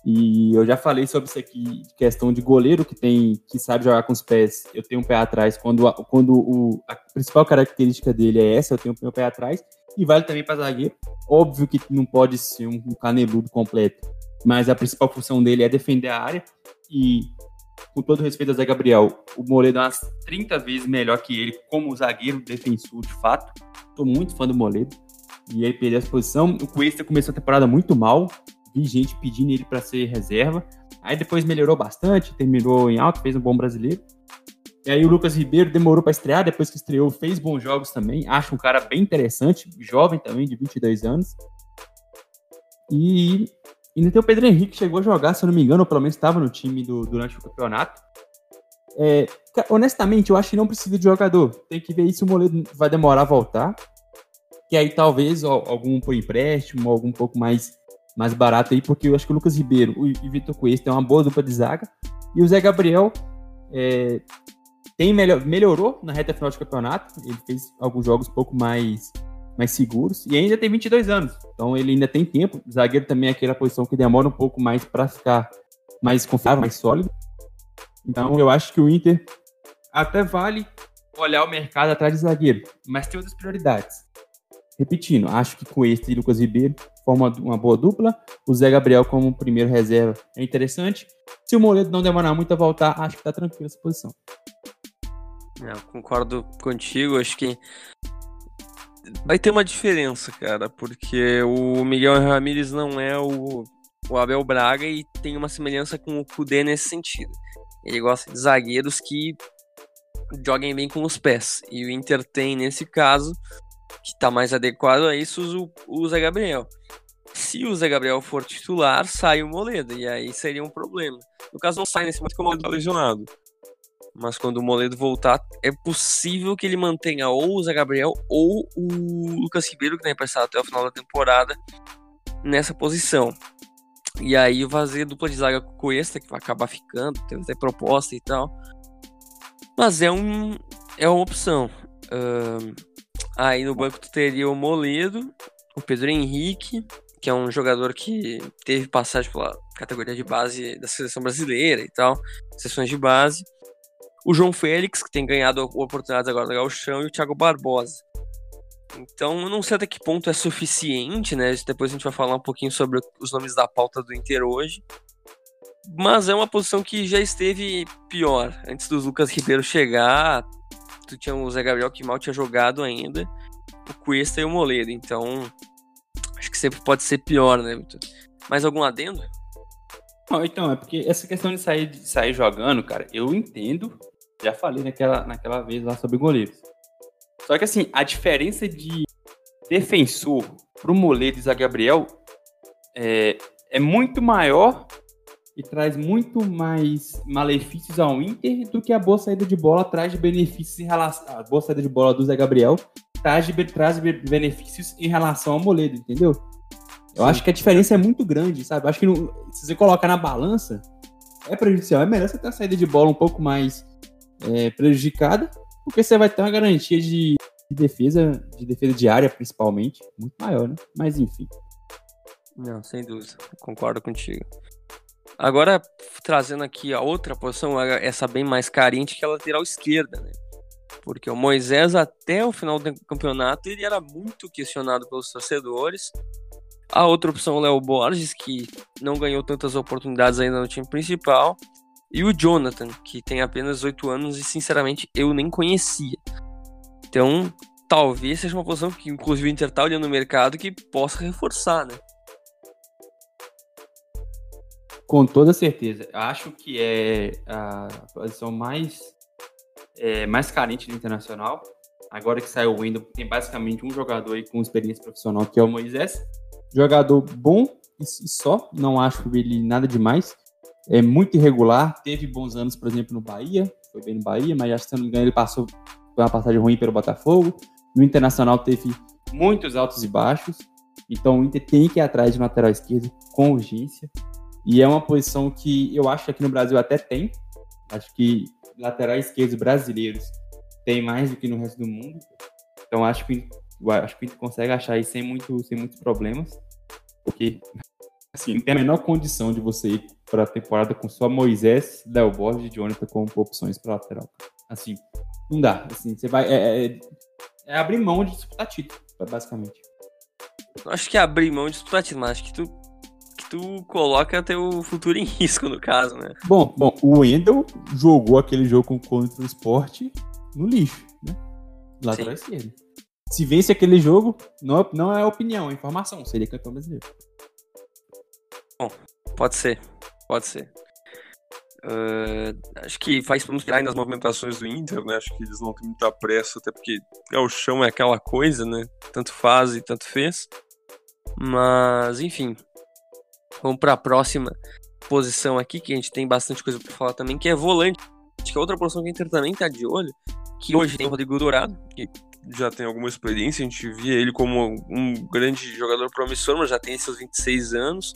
E eu já falei sobre isso aqui, questão de goleiro que tem, que sabe jogar com os pés. Eu tenho um pé atrás. Quando, quando o, a principal característica dele é essa, eu tenho um pé atrás. E vale também para zagueiro. Óbvio que não pode ser um caneludo completo, mas a principal função dele é defender a área. E com todo respeito ao Zé Gabriel, o Moledo é umas 30 vezes melhor que ele como zagueiro defensor, de fato. Tô muito fã do Moledo. E ele perdeu a posição. O Cuesta começou a temporada muito mal. Vi gente pedindo ele para ser reserva. Aí depois melhorou bastante, terminou em alto, fez um bom brasileiro. E aí o Lucas Ribeiro demorou para estrear, depois que estreou, fez bons jogos também. Acho um cara bem interessante, jovem também, de 22 anos. E ainda tem o Pedro Henrique, que chegou a jogar, se eu não me engano, ou pelo menos estava no time do, durante o campeonato. É, honestamente, eu acho que não precisa de jogador. Tem que ver se o Moledo vai demorar a voltar. Que aí talvez algum por empréstimo, algum pouco mais, mais barato aí, porque eu acho que o Lucas Ribeiro e Vitor Cuesta é uma boa dupla de zaga. E o Zé Gabriel é, tem melhor, melhorou na reta final de campeonato. Ele fez alguns jogos um pouco mais mais seguros e ainda tem 22 anos. Então ele ainda tem tempo. O zagueiro também é aquela posição que demora um pouco mais para ficar mais confiável, mais sólido. Então eu acho que o Inter até vale olhar o mercado atrás de zagueiro, mas tem outras prioridades. Repetindo, acho que com este e Lucas Ribeiro forma uma boa dupla. O Zé Gabriel como primeiro reserva é interessante. Se o Moledo não demorar muito a voltar, acho que tá tranquilo essa posição. É, eu concordo contigo, acho que vai ter uma diferença, cara, porque o Miguel Ramírez não é o, o Abel Braga e tem uma semelhança com o Kudê nesse sentido. Ele gosta de zagueiros que joguem bem com os pés. E o Inter tem, nesse caso, que está mais adequado a isso, o, o Zé Gabriel. Se o Zé Gabriel for titular, sai o Moledo, e aí seria um problema. No caso, não sai nesse momento porque o Moledo tá lesionado. Mas quando o Moledo voltar, é possível que ele mantenha ou o Zé Gabriel ou o Lucas Ribeiro, que tem emprestado até o final da temporada, nessa posição. E aí fazer dupla de zaga com o Cuesta, que vai acabar ficando, tem até proposta e tal. Mas é, um, é uma opção. Uh, aí no banco tu teria o Moledo, o Pedro Henrique, que é um jogador que teve passagem pela categoria de base da seleção brasileira e tal, sessões de base o João Félix, que tem ganhado oportunidades agora no Galchão, e o Thiago Barbosa. Então, eu não sei até que ponto é suficiente, né? Depois a gente vai falar um pouquinho sobre os nomes da pauta do Inter hoje. Mas é uma posição que já esteve pior. Antes do Lucas Ribeiro chegar, tu tinha o Zé Gabriel que mal tinha jogado ainda, o Cuesta e o Moledo. Então, acho que sempre pode ser pior, né, Vitor? Mais algum adendo? Não, então, é porque essa questão de sair, de sair jogando, cara, eu entendo já falei naquela, naquela vez lá sobre goleiros. Só que assim, a diferença de defensor pro Moledo e Zé Gabriel é, é muito maior e traz muito mais malefícios ao Inter do que a boa saída de bola traz de benefícios em relação. A boa saída de bola do Zé Gabriel traz, de, traz benefícios em relação ao Moledo, entendeu? Eu Sim. acho que a diferença é muito grande, sabe? Eu acho que no, se você colocar na balança, é prejudicial. É melhor você ter a saída de bola um pouco mais é, prejudicada, porque você vai ter uma garantia de, de, defesa, de defesa diária principalmente, muito maior, né? Mas enfim. Não, sem dúvida, concordo contigo. Agora, trazendo aqui a outra posição, essa bem mais carente, que é a lateral esquerda, né? Porque o Moisés, até o final do campeonato, ele era muito questionado pelos torcedores. A outra opção é o Léo Borges, que não ganhou tantas oportunidades ainda no time principal. E o Jonathan, que tem apenas 8 anos e, sinceramente, eu nem conhecia. Então, talvez seja uma posição que, inclusive, o Inter tá olhando no mercado que possa reforçar, né? Com toda certeza. Acho que é a posição mais, é, mais carente do Internacional. Agora que saiu o Wendel, tem basicamente um jogador aí com experiência profissional, que é o Moisés. Jogador bom e só, não acho ele nada demais. É muito irregular, teve bons anos, por exemplo, no Bahia, foi bem no Bahia, mas acho que se não me engano ele passou uma passagem ruim pelo Botafogo. No Internacional teve muitos altos e baixos, então o Inter tem que ir atrás de lateral esquerdo com urgência. E é uma posição que eu acho que aqui no Brasil até tem. Acho que laterais esquerdos brasileiros tem mais do que no resto do mundo. Então acho que acho que consegue achar isso sem, muito, sem muitos problemas. Porque assim, tem a menor condição de você ir para a temporada com só Moisés, Léo Borges e Jonathan como opções para lateral. Assim, não dá. Assim, você vai. É, é, é abrir mão de disputar título, basicamente. Acho que é abrir mão de disputar título, mas acho que tu tu coloca teu futuro em risco, no caso, né? Bom, bom o Wendel jogou aquele jogo contra o esporte no lixo, né? Lá atrás dele. Se vence aquele jogo, não, não é opinião, é informação. Seria campeão brasileiro. Bom, pode ser. Pode ser. Uh, acho que faz para esperar nas movimentações do Inter, né? Acho que eles não têm muita pressa, até porque é o chão é aquela coisa, né? Tanto faz e tanto fez. Mas, enfim, Vamos para a próxima posição aqui, que a gente tem bastante coisa para falar também, que é volante. Acho que é outra posição que a Inter também está de olho, que hoje tem o Rodrigo Dourado, que já tem alguma experiência, a gente via ele como um grande jogador promissor, mas já tem seus 26 anos.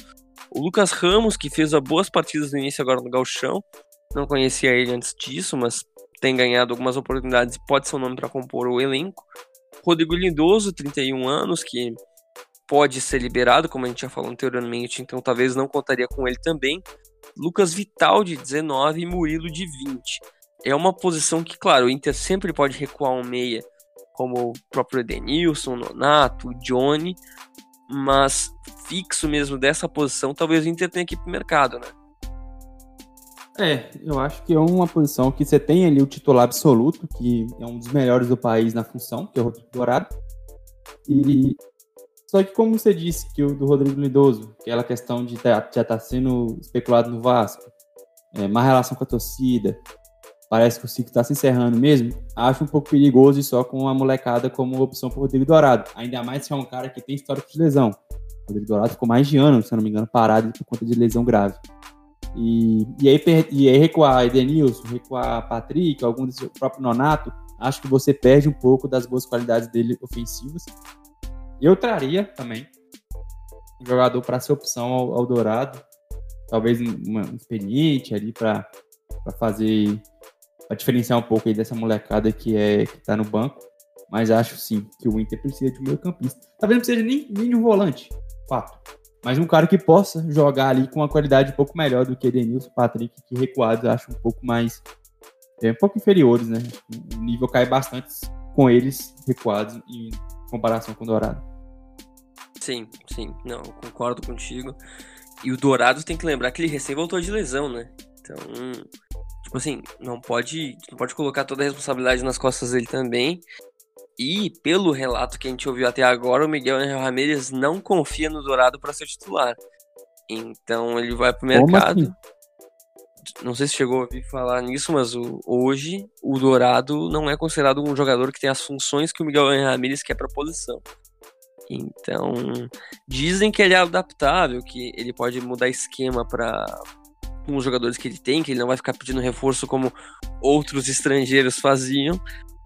O Lucas Ramos, que fez boas partidas no início agora no Galchão, não conhecia ele antes disso, mas tem ganhado algumas oportunidades e pode ser um nome para compor o elenco. Rodrigo Lindoso, 31 anos, que pode ser liberado, como a gente já falou anteriormente, então talvez não contaria com ele também. Lucas Vital, de 19, e Murilo, de 20. É uma posição que, claro, o Inter sempre pode recuar um meia, como o próprio Edenilson, Nonato, Johnny, mas fixo mesmo dessa posição, talvez o Inter tenha que ir pro mercado, né? É, eu acho que é uma posição que você tem ali o titular absoluto, que é um dos melhores do país na função, que é o Rodrigo Dourado. E só que como você disse que o do Rodrigo Lindoso, aquela questão de tá, já estar tá sendo especulado no Vasco, é, má relação com a torcida, parece que o ciclo está se encerrando mesmo, acho um pouco perigoso e só com a molecada como opção para o Rodrigo Dourado. Ainda mais se é um cara que tem histórico de lesão. O Rodrigo Dourado ficou mais de ano, se não me engano, parado por conta de lesão grave. E, e, aí, e aí recuar Edenilson, recuar Patrick, algum desse próprio Nonato, acho que você perde um pouco das boas qualidades dele ofensivas eu traria também um jogador para ser opção ao, ao, Dourado. Talvez um experiente ali para fazer. para diferenciar um pouco aí dessa molecada que, é, que tá no banco. Mas acho sim que o Inter precisa de um meio campista. Talvez não precisa nem, nem de um volante, fato. Mas um cara que possa jogar ali com uma qualidade um pouco melhor do que Edenilson, Patrick, que recuados acho um pouco mais. É, um pouco inferiores, né? O nível cai bastante com eles recuados em comparação com o Dourado. Sim, sim, não, concordo contigo. E o Dourado tem que lembrar que ele recém voltou de lesão, né? Então, tipo assim, não pode, não pode colocar toda a responsabilidade nas costas dele também. E pelo relato que a gente ouviu até agora, o Miguel Angel Ramirez não confia no Dourado para ser titular. Então ele vai pro mercado. Assim? Não sei se chegou a ouvir falar nisso, mas o, hoje o Dourado não é considerado um jogador que tem as funções que o Miguel Angel Ramirez quer para posição. Então, dizem que ele é adaptável, que ele pode mudar esquema para os jogadores que ele tem, que ele não vai ficar pedindo reforço como outros estrangeiros faziam,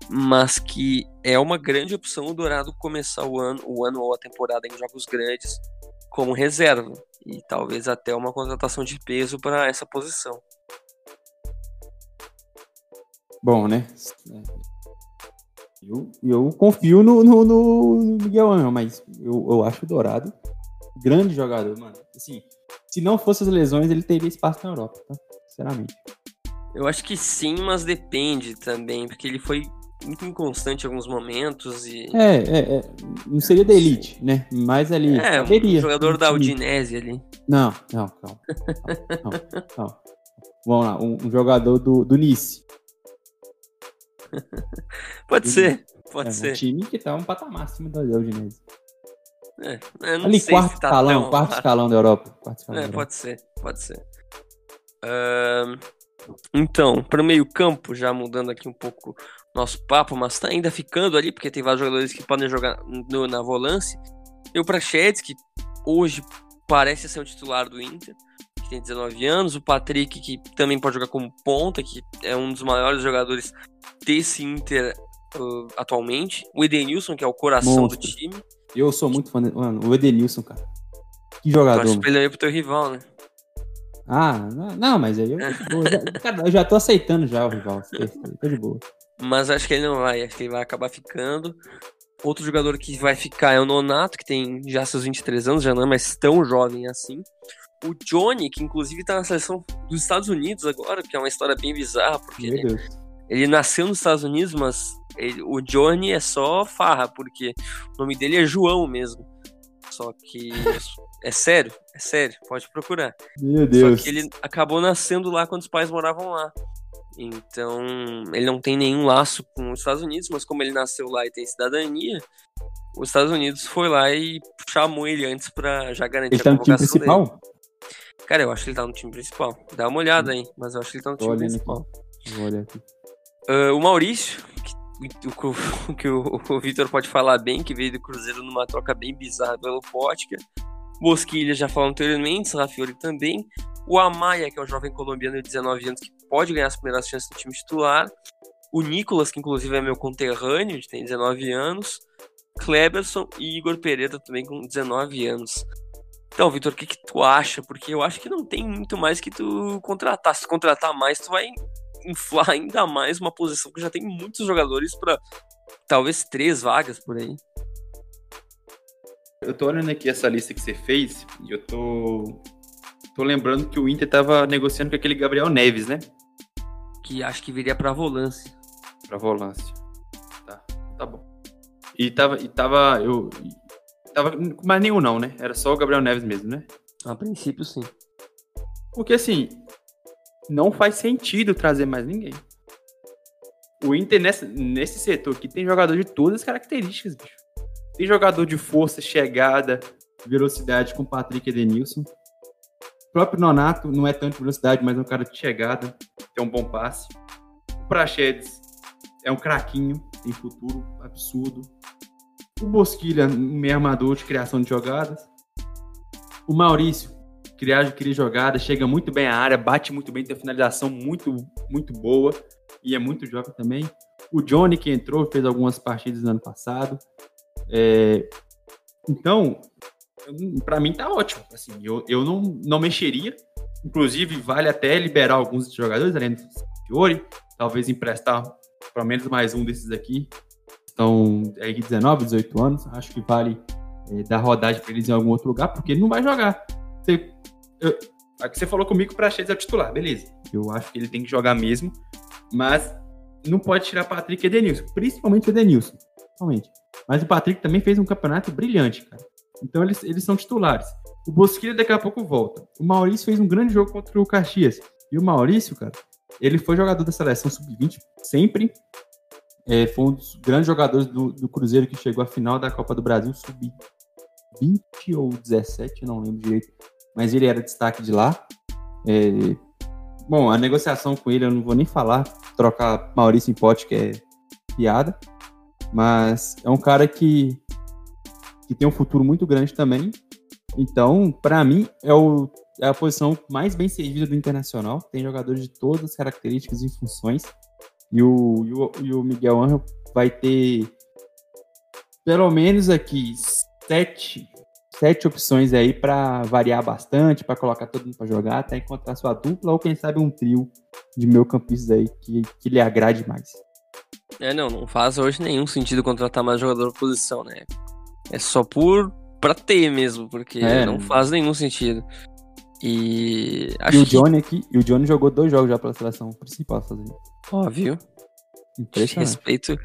mas que é uma grande opção o Dourado começar o ano, o ano ou a temporada em jogos grandes como reserva e talvez até uma contratação de peso para essa posição. Bom, né? Eu, eu confio no, no, no Miguel Angel, mas eu, eu acho o Dourado grande jogador, mano. Assim, se não fosse as lesões, ele teria espaço na Europa, tá? Sinceramente. Eu acho que sim, mas depende também, porque ele foi muito inconstante em alguns momentos e. É, é, é. Não seria da elite, né? Mas ali. É, um teria, jogador da. Udinese ali. Não, não, calma. Vamos lá, um, um jogador do, do Nice. Pode ser, pode é, ser. Um time que tá um patamar acima da Udinese. É, eu não Ali, quarto tá escalão, quarto escalão da Europa. Quarto escalão É, da Europa. pode ser, pode ser. Ahn, então, para o meio-campo, já mudando aqui um pouco nosso papo, mas tá ainda ficando ali, porque tem vários jogadores que podem jogar no- na volância. E o Prachedes, que hoje parece ser o titular do Inter, que tem 19 anos. O Patrick, que também pode jogar como ponta, que é um dos maiores jogadores desse Inter uh, atualmente. O Edenilson, que é o coração Monstro. do time. Eu sou muito fã. De... Mano, o Edenilson, cara. Que jogador. que ele aí pro teu rival, né? Ah, não, não, mas aí eu. Já- cara, eu já tô aceitando já o rival. Tô de boa. Mas acho que ele não vai, acho que ele vai acabar ficando. Outro jogador que vai ficar é o Nonato, que tem já seus 23 anos, já não é mais tão jovem assim. O Johnny, que inclusive tá na seleção dos Estados Unidos agora, que é uma história bem bizarra, porque ele, Deus. ele nasceu nos Estados Unidos, mas ele- o Johnny é só farra, porque o nome dele é João mesmo. Só que é sério, é sério, pode procurar. Meu Deus. Só que ele acabou nascendo lá quando os pais moravam lá. Então, ele não tem nenhum laço com os Estados Unidos, mas como ele nasceu lá e tem cidadania, os Estados Unidos foi lá e chamou ele antes pra já garantir Ele tá a no time convocação principal? dele. Cara, eu acho que ele tá no time principal. Dá uma olhada aí, mas eu acho que ele tá no time olhando principal. Vou olhar aqui. Ah, o Maurício, que, o, que o, o Vitor pode falar bem, que veio do Cruzeiro numa troca bem bizarra pelo Pótica. Bosquilha já falou anteriormente, Rafiori também. O Amaya, que é um jovem colombiano de 19 anos que pode ganhar as primeiras chances do time titular. O Nicolas, que inclusive é meu conterrâneo, tem 19 anos. Kleberson e Igor Pereira também com 19 anos. Então, Vitor, o que, que tu acha? Porque eu acho que não tem muito mais que tu contratar. Se tu contratar mais, tu vai inflar ainda mais uma posição que já tem muitos jogadores para talvez três vagas por aí. Eu tô olhando aqui essa lista que você fez e eu tô. Tô lembrando que o Inter tava negociando com aquele Gabriel Neves, né? Que acho que viria pra volância. Pra volância. Tá, tá bom. E tava. E tava. Eu. Tava. Mas nenhum não, né? Era só o Gabriel Neves mesmo, né? A princípio, sim. Porque assim. Não faz sentido trazer mais ninguém. O Inter nessa, nesse setor aqui tem jogador de todas as características, bicho. Tem jogador de força, chegada, velocidade com Patrick Edenilson. O próprio Nonato não é tanto de velocidade, mas é um cara de chegada, tem um bom passe. O Prachedes é um craquinho, tem futuro absurdo. O Bosquilha, meio armador de criação de jogadas. O Maurício, criar cria jogada, chega muito bem à área, bate muito bem, tem finalização muito, muito boa e é muito jovem também. O Johnny, que entrou, fez algumas partidas no ano passado. É, Então, para mim tá ótimo. Assim, eu, eu não, não mexeria. Inclusive, vale até liberar alguns jogadores, além do Fiore, talvez emprestar pelo menos mais um desses aqui. Estão aí 19, 18 anos. Acho que vale é, dar rodagem para eles em algum outro lugar, porque ele não vai jogar. Você, eu, aqui você falou comigo para Chedes é o titular, beleza. Eu acho que ele tem que jogar mesmo, mas não pode tirar Patrick e Edenilson, principalmente o Edenilson. Principalmente. Mas o Patrick também fez um campeonato brilhante, cara. Então eles, eles são titulares. O Bosquilha daqui a pouco volta. O Maurício fez um grande jogo contra o Caxias. E o Maurício, cara, ele foi jogador da seleção sub-20 sempre. É, foi um dos grandes jogadores do, do Cruzeiro que chegou à final da Copa do Brasil sub-20 ou 17, não lembro direito. Mas ele era destaque de lá. É, bom, a negociação com ele eu não vou nem falar. Trocar Maurício em pote, que é piada. Mas é um cara que, que tem um futuro muito grande também. Então, para mim, é, o, é a posição mais bem servida do Internacional. Tem jogadores de todas as características e funções. E o, e o, e o Miguel Angel vai ter pelo menos aqui sete, sete opções aí para variar bastante, para colocar todo mundo para jogar, até encontrar sua dupla ou quem sabe um trio de meio campistas aí que, que lhe agrade mais. É, não, não faz hoje nenhum sentido contratar mais jogador por posição, né? É só por pra ter mesmo, porque É. não faz nenhum sentido. E. E o Johnny que... aqui, e o Johnny jogou dois jogos já pela seleção principal sozinho. Ó, viu? Respeito,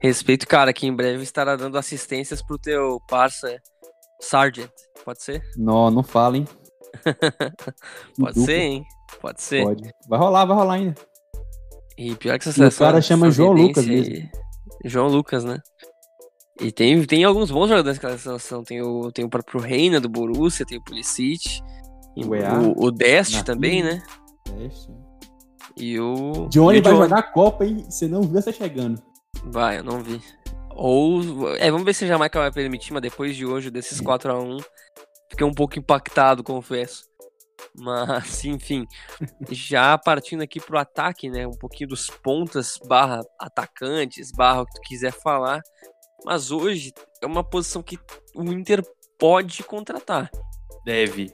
respeito, cara, que em breve estará dando assistências pro teu parça Sargent. Pode ser? Não, não fala, hein? Pode ser, hein? Pode ser. Pode. Vai rolar, vai rolar ainda. E pior que essa seleção. O cara chama João Lucas mesmo. João Lucas, né? E tem, tem alguns bons jogadores naquela seleção. Tem o, tem o próprio Reina do Borussia, tem o Pulisic. O, o, o Dest também, né? Dest. E o. Johnny vai jogar a Copa, hein? Você não viu essa chegando. Vai, eu não vi. Ou. É, vamos ver se a Jamaica vai permitir, mas depois de hoje, desses 4x1, fiquei um pouco impactado, confesso. Mas, enfim, já partindo aqui pro ataque, né? Um pouquinho dos pontas barra atacantes, barra o que tu quiser falar. Mas hoje é uma posição que o Inter pode contratar. Deve.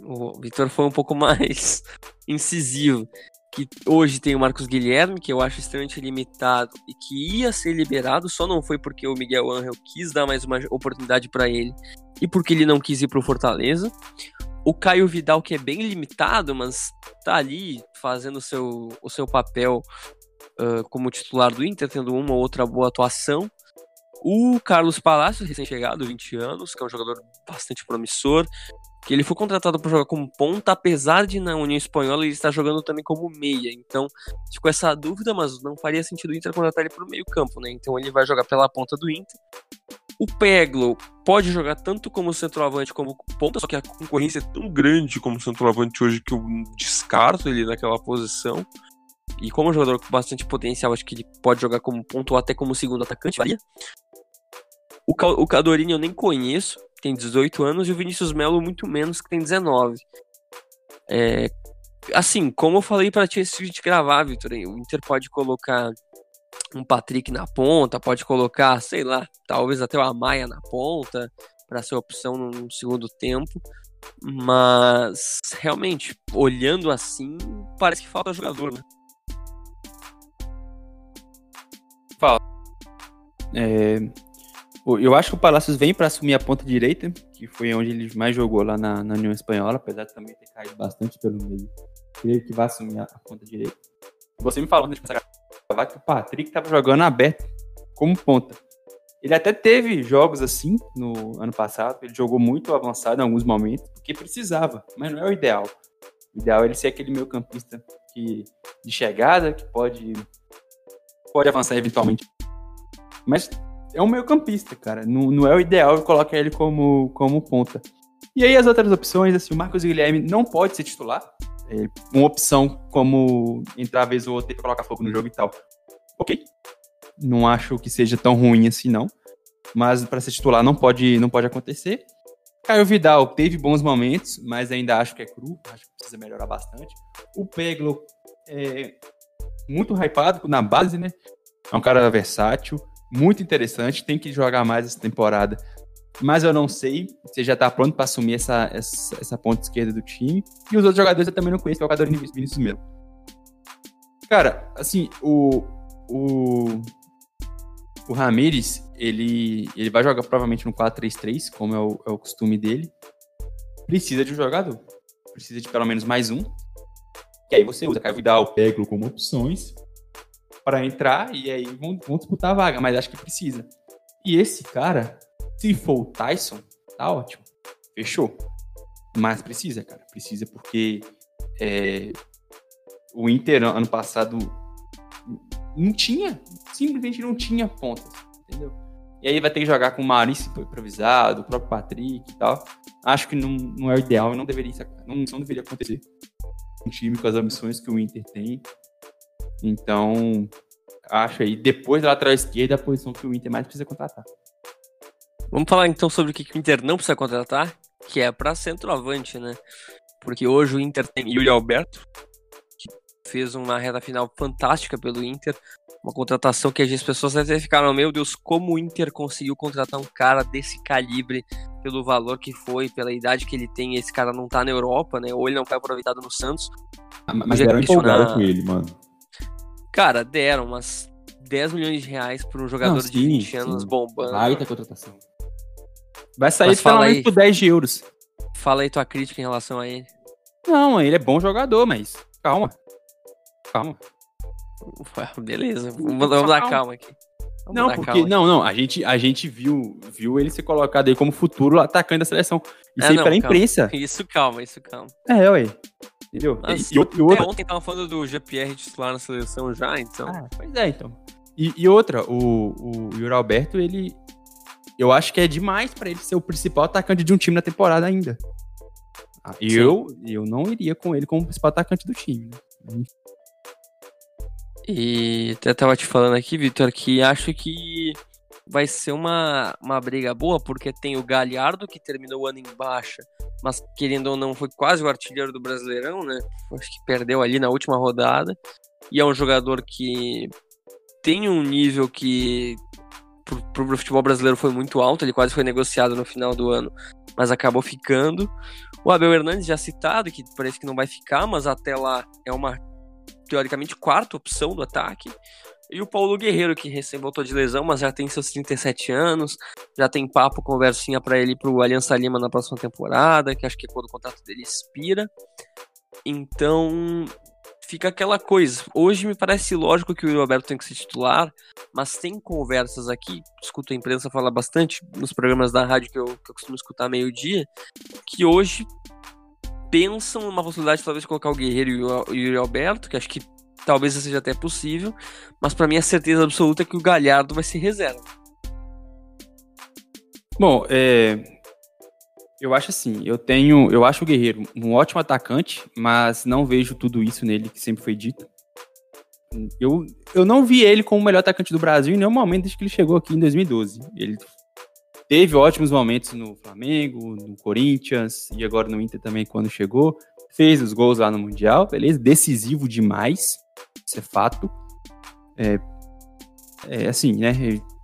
O Vitor foi um pouco mais incisivo. Que hoje tem o Marcos Guilherme, que eu acho extremamente limitado e que ia ser liberado, só não foi porque o Miguel Angel quis dar mais uma oportunidade para ele e porque ele não quis ir pro Fortaleza. O Caio Vidal, que é bem limitado, mas tá ali fazendo o seu, o seu papel uh, como titular do Inter, tendo uma ou outra boa atuação. O Carlos Palacios, recém-chegado, 20 anos, que é um jogador bastante promissor, que ele foi contratado para jogar como ponta, apesar de na União Espanhola ele estar jogando também como meia. Então, ficou essa dúvida, mas não faria sentido o Inter contratar ele para o meio campo, né? Então ele vai jogar pela ponta do Inter. O Peglo pode jogar tanto como centroavante como ponta, só que a concorrência é tão grande como centroavante hoje que eu descarto ele naquela posição. E como um jogador com bastante potencial, acho que ele pode jogar como ponto ou até como segundo atacante, varia. O, o Cadorini eu nem conheço, tem 18 anos, e o Vinícius Melo muito menos, que tem 19. É, assim, como eu falei para ti antes de gravar, Vitor, o Inter pode colocar um Patrick na ponta, pode colocar, sei lá, talvez até o Amaya na ponta, para ser opção no segundo tempo. Mas realmente, olhando assim, parece que falta jogador, né? Fala. É, eu acho que o Palácios vem para assumir a ponta direita, que foi onde ele mais jogou lá na, na, União Espanhola, apesar de também ter caído bastante pelo meio. Creio que vai assumir a, a ponta direita. Você me falou antes de gravar que o Patrick estava jogando aberto como ponta. Ele até teve jogos assim no ano passado, ele jogou muito avançado em alguns momentos, porque precisava, mas não é o ideal. O ideal é ele ser aquele meio campista que, de chegada, que pode, pode avançar eventualmente. Mas é um meio campista, cara. Não, não é o ideal colocar ele como, como ponta. E aí as outras opções, assim, o Marcos Guilherme não pode ser titular. É uma opção como entrar vez ou outra e colocar fogo no jogo e tal. Ok. Não acho que seja tão ruim assim, não. Mas para ser titular não pode, não pode acontecer. Caio Vidal teve bons momentos, mas ainda acho que é cru. Acho que precisa melhorar bastante. O Peglo é muito hypado na base, né? É um cara versátil muito interessante, tem que jogar mais essa temporada. Mas eu não sei se já tá pronto para assumir essa, essa, essa, ponta esquerda do time. E os outros jogadores eu também não conheço, é o Cadorini Vinícius mesmo. Cara, assim, o. O. O Ramires, ele, ele vai jogar provavelmente no 4-3-3, como é o, é o costume dele. Precisa de um jogador. Precisa de pelo menos mais um. Que aí você usa Caio Vidal, Peglo como opções para entrar e aí vão, vão, disputar a vaga, mas acho que precisa. E esse cara, se for o Tyson, tá ótimo. Fechou. Mas precisa, cara. Precisa porque é, o Inter ano passado não tinha, simplesmente não tinha pontas, entendeu? E aí vai ter que jogar com o Maurício improvisado, o próprio Patrick e tal. Acho que não, não é o ideal e não deveria, não, não deveria acontecer. Um time com as ambições que o Inter tem, então, acho aí, depois da lateral esquerda, a posição que o Inter mais precisa contratar. Vamos falar então sobre o que o Inter não precisa contratar, que é para centroavante, né? Porque hoje o Inter tem Yuri Alberto, que fez uma reta final fantástica pelo Inter, uma contratação que as pessoas até ficaram, meu Deus, como o Inter conseguiu contratar um cara desse calibre pelo valor que foi, pela idade que ele tem, esse cara não tá na Europa, né? Ou ele não foi aproveitado no Santos. Ah, mas era empolgado com ele, mano. Cara, deram umas 10 milhões de reais por um jogador Não, sim, de 20 anos sim. bombando. Baita contratação. Vai sair pelo menos por 10 de euros. Fala aí tua crítica em relação a ele. Não, ele é bom jogador, mas calma. Calma. Beleza, vamos, vamos dar calma aqui. Vamos não, porque calma. não, não, a gente, a gente viu, viu ele ser colocado aí como futuro atacante da seleção. Isso é, aí não, pela calma. imprensa. Isso calma, isso calma. É, ué. Entendeu? Mas, e, e, outra... ontem tava falando do GPR titular na seleção já, então. Ah, pois é, então. E, e outra, o, o Yuri Alberto, ele. Eu acho que é demais para ele ser o principal atacante de um time na temporada ainda. Ah, eu, eu não iria com ele como principal atacante do time. Né? E até tava te falando aqui, Vitor, que acho que vai ser uma, uma briga boa, porque tem o Galhardo, que terminou o ano em baixa, mas querendo ou não, foi quase o artilheiro do Brasileirão, né? Acho que perdeu ali na última rodada. E é um jogador que tem um nível que pro, pro futebol brasileiro foi muito alto, ele quase foi negociado no final do ano, mas acabou ficando. O Abel Hernandes já citado, que parece que não vai ficar, mas até lá é uma teoricamente quarta opção do ataque. E o Paulo Guerreiro, que recém voltou de lesão, mas já tem seus 37 anos, já tem papo, conversinha para ele pro Aliança Lima na próxima temporada, que acho que é quando o contrato dele expira. Então, fica aquela coisa. Hoje me parece lógico que o Roberto tem que ser titular, mas tem conversas aqui, escuto a imprensa falar bastante nos programas da rádio que eu, que eu costumo escutar meio-dia, que hoje pensam numa possibilidade de talvez colocar o Guerreiro e o, e Alberto, que acho que talvez seja até possível, mas para mim a certeza absoluta é que o Galhardo vai ser reserva. Bom, é, eu acho assim, eu tenho, eu acho o Guerreiro um ótimo atacante, mas não vejo tudo isso nele que sempre foi dito. Eu, eu não vi ele como o melhor atacante do Brasil em nenhum momento desde que ele chegou aqui em 2012. Ele teve ótimos momentos no Flamengo, no Corinthians e agora no Inter também quando chegou. Fez os gols lá no Mundial, beleza? Decisivo demais. Isso é fato. É, é assim, né?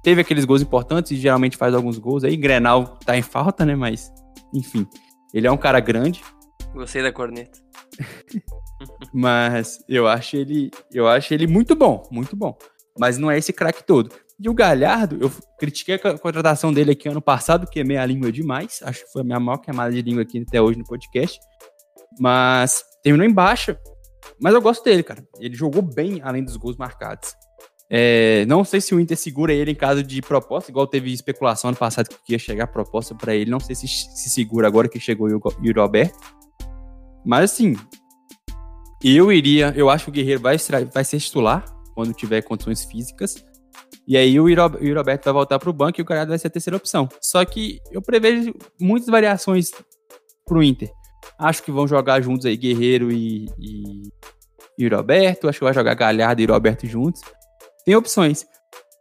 Teve aqueles gols importantes e geralmente faz alguns gols aí. Grenal tá em falta, né? Mas, enfim. Ele é um cara grande. Gostei da corneta. Mas eu acho ele, eu acho ele muito bom, muito bom. Mas não é esse craque todo. E o Galhardo, eu critiquei a contratação dele aqui ano passado, queimei a língua demais. Acho que foi a minha maior queimada de língua aqui até hoje no podcast. Mas terminou em baixa. Mas eu gosto dele, cara. Ele jogou bem além dos gols marcados. É, não sei se o Inter segura ele em caso de proposta, igual teve especulação ano passado que ia chegar proposta para ele. Não sei se se segura agora que chegou o Yuri Alberto. Mas assim, eu iria. Eu acho que o Guerreiro vai, vai ser titular quando tiver condições físicas. E aí o Yuri Alberto vai voltar para o banco e o Galhardo vai ser a terceira opção. Só que eu prevejo muitas variações para o Inter. Acho que vão jogar juntos aí Guerreiro e, e, e Roberto. Acho que vai jogar Galhardo e Roberto juntos. Tem opções.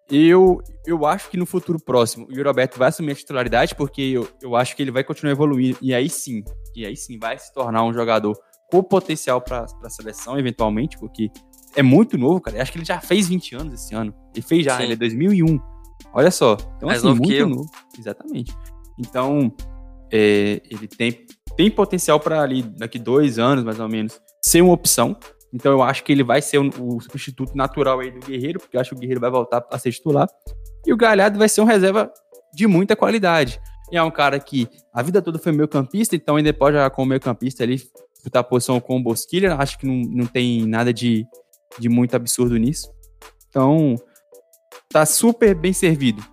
Eu, eu acho que no futuro próximo o Roberto vai assumir a titularidade, porque eu, eu acho que ele vai continuar evoluindo. E aí sim, e aí sim vai se tornar um jogador com potencial para a seleção, eventualmente, porque é muito novo, cara. Eu acho que ele já fez 20 anos esse ano. Ele fez já, sim. ele é 2001. Olha só. Então, Mais assim, novo muito novo. Exatamente. Então, é, ele tem tem potencial para ali, daqui dois anos, mais ou menos, ser uma opção. Então eu acho que ele vai ser o, substituto natural aí do Guerreiro, porque eu acho que o Guerreiro vai voltar a ser titular. E o Galhardo vai ser um reserva de muita qualidade. E é um cara que a vida toda foi meio campista, então ainda pode jogar como meio campista ali, disputar a posição com o Bosquilha. Acho que não, não tem nada de, de muito absurdo nisso. Então, tá super bem servido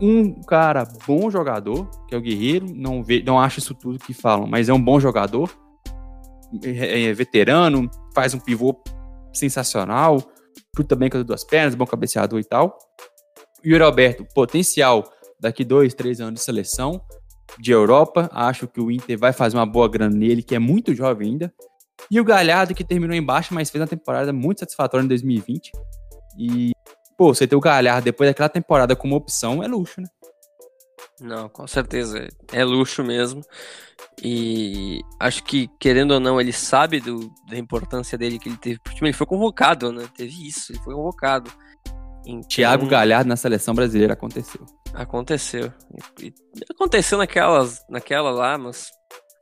um cara bom jogador, que é o Guerreiro, não, vê, não acho isso tudo que falam, mas é um bom jogador, é, é veterano, faz um pivô sensacional, chuta bem com as duas pernas, bom cabeceador e tal. E o Alberto, potencial daqui dois, três anos de seleção de Europa, acho que o Inter vai fazer uma boa grana nele, que é muito jovem ainda. E o Galhardo, que terminou embaixo, mas fez uma temporada muito satisfatória em 2020. E pô, você ter o Galhardo depois daquela temporada como opção é luxo, né? Não, com certeza. É luxo mesmo. E acho que, querendo ou não, ele sabe do, da importância dele que ele teve pro time. Ele foi convocado, né? Teve isso, ele foi convocado. Então, Thiago Galhardo na seleção brasileira aconteceu. Aconteceu. E, aconteceu naquelas, naquela lá, mas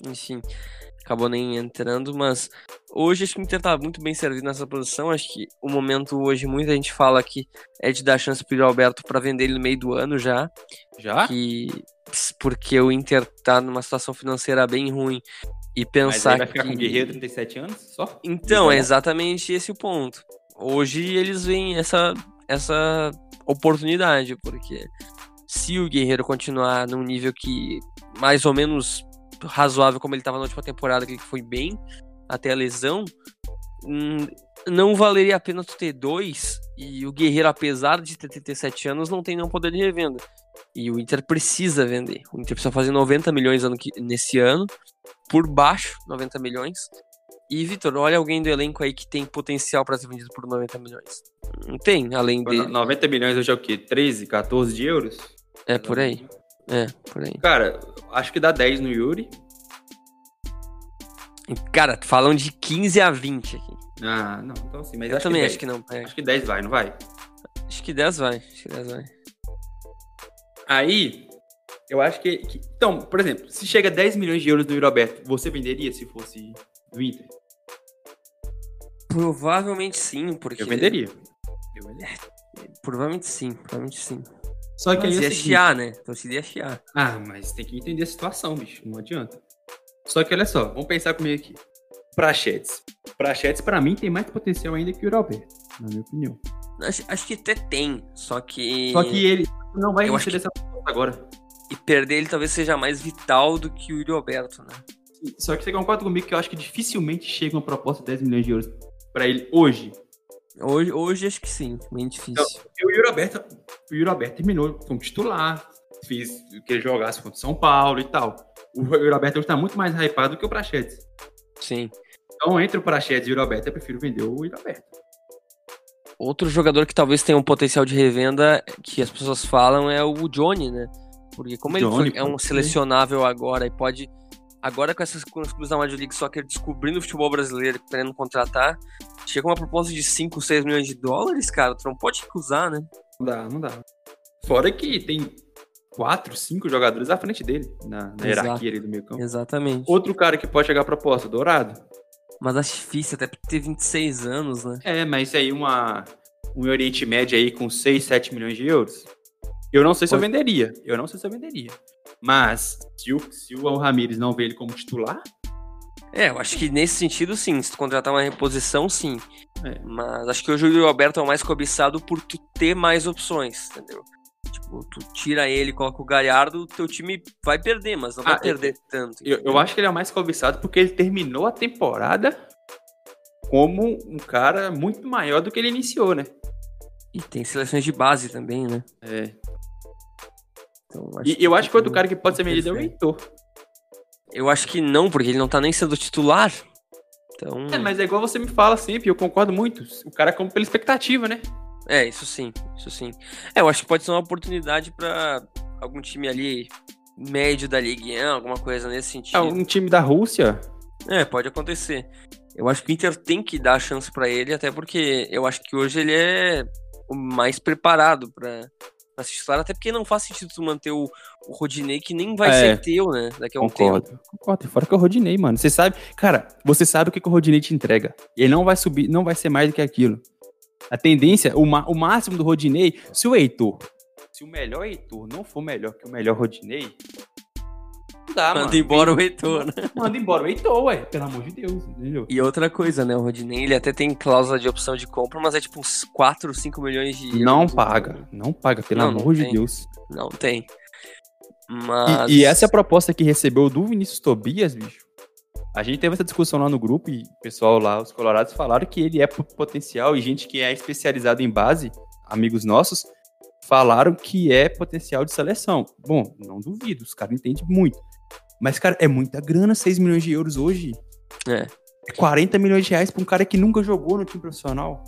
enfim. Acabou nem entrando, mas hoje acho que o Inter tá muito bem servido nessa posição. Acho que o momento hoje, muita gente fala que é de dar chance pro Alberto para vender ele no meio do ano já. Já? Que, porque o Inter tá numa situação financeira bem ruim. E pensar Mas vai ficar que... com o Guerreiro 37 anos só? Então, é exatamente esse o ponto. Hoje eles veem essa, essa oportunidade, porque se o Guerreiro continuar num nível que mais ou menos razoável como ele estava na última temporada, que ele foi bem até a lesão, hum, não valeria a pena tu ter dois e o Guerreiro, apesar de ter 37 anos, não tem nenhum poder de revenda. E o Inter precisa vender. O Inter precisa fazer 90 milhões ano que- nesse ano, por baixo, 90 milhões. E, Vitor, olha alguém do elenco aí que tem potencial para ser vendido por 90 milhões. Não tem, além dele. 90 milhões hoje é o quê? 13, 14 de euros? É por aí. É, por aí. Cara, acho que dá 10 no Yuri. Cara, falam de 15 a 20 aqui. Ah, não, então assim, mas Eu acho também que acho 10. que não. é. Acho que 10 vai, não vai? Acho que 10 vai. Acho que 10 vai. Aí, eu acho que, que- Então, por exemplo, se chega 10 milhões de euros no Yuri Alberto, você venderia se fosse do Inter? Provavelmente sim, porque. Eu venderia. Eu venderia. Provavelmente sim, provavelmente sim. Só que aí é ia seguinte, chiar, né? Torcida ia chiar. Ah, mas tem que entender a situação, bicho. Não adianta. Só que olha só, vamos pensar comigo aqui. Prachetes. Prachetes, pra mim, tem mais potencial ainda que o Yuri Alberto, na minha opinião. Acho, acho que até tem, só que. Só que ele não vai receber essa proposta agora. E perder ele talvez seja mais vital do que o Yuri Alberto, né? Só que você concorda comigo que eu acho que dificilmente chega uma proposta de 10 milhões de euros pra ele hoje. Hoje, hoje acho que sim, bem difícil. E o Yuri Alberto, o Yuri Alberto terminou como titular, fez que ele jogasse contra o São Paulo e tal. O Yuri Alberto hoje tá muito mais hypado do que o Prachetes. Sim. Então, entre o Prachetes e o Yuri Alberto, eu prefiro vender o Yuri Alberto. Outro jogador que talvez tenha um potencial de revenda que as pessoas falam é o Johnny, né? Porque como ele Johnny, foi- é um selecionável agora e pode. Agora com essas com os clubes da Major League Soccer descobrindo o futebol brasileiro querendo contratar, chega uma proposta de 5, 6 milhões de dólares, cara, tu não pode recusar, né? Não dá, não dá. Fora que tem quatro, cinco jogadores à frente dele, na, na hierarquia ali do meio campo. Exatamente. Outro cara que pode chegar a proposta, Dourado. Mas acho difícil, até ter 26 anos, né? É, mas isso aí uma, um Oriente Médio aí com 6, 7 milhões de euros. Eu não sei se eu venderia. Eu não sei se eu venderia. Mas, se o, se o Ramires não vê ele como titular, É, eu acho que nesse sentido, sim. Se tu contratar uma reposição, sim. É. Mas acho que hoje o Yuri Alberto é o mais cobiçado por tu ter mais opções, entendeu? Tipo, tu tira ele, coloca o Galhardo, teu time vai perder, mas não vai Ah, perder tanto. eu, eu acho que ele é o mais cobiçado porque ele terminou a temporada como um cara muito maior do que ele iniciou, né? E tem seleções de base também, né? É. Então, E eu acho que outro cara que pode ser vendido é o. Heitor. Eu acho que não, porque ele não tá nem sendo titular. Então. É, mas é igual você me fala sempre, eu concordo muito. O cara compra pela expectativa, né? É, isso sim, isso sim. É, eu acho que pode ser uma oportunidade pra algum time ali médio da Ligue 1, alguma coisa nesse sentido. É um time da Rússia. É, pode acontecer. Eu acho que o Inter tem que dar chance pra ele, até porque eu acho que hoje ele é o mais preparado pra, se titular, até porque não faz sentido tu manter o, o Rodinei, que nem vai É. ser teu, né? Daqui a um tempo. Concordo. Concordo. E fora que é o Rodinei, mano. Você sabe, cara, você sabe o que, que o Rodinei te entrega. Ele não vai subir, não vai ser mais do que aquilo. A tendência, o, ma- o máximo do Rodinei, se o Heitor, se o melhor Heitor não for melhor que o melhor Rodinei, dá, Manda mano. embora o Heitor, né? Manda embora o Heitor, ué. Pelo amor de Deus, entendeu? E outra coisa, né? O Rodinei, ele até tem cláusula de opção de compra, mas é tipo uns 4, 5 milhões de Não euros. paga. Não paga, pelo Não, não amor de tem. Deus. Não tem. Mas... E, e essa é a proposta que recebeu do Vinícius Tobias, bicho. A gente teve essa discussão lá no grupo e o pessoal lá, os colorados, falaram que ele é po- potencial e gente que é especializada em base, amigos nossos, falaram que é potencial de seleção. Bom, não duvido, os caras entendem muito. Mas, cara, é muita grana, 6 milhões de euros hoje. É. É 40 milhões de reais pra um cara que nunca jogou no time profissional.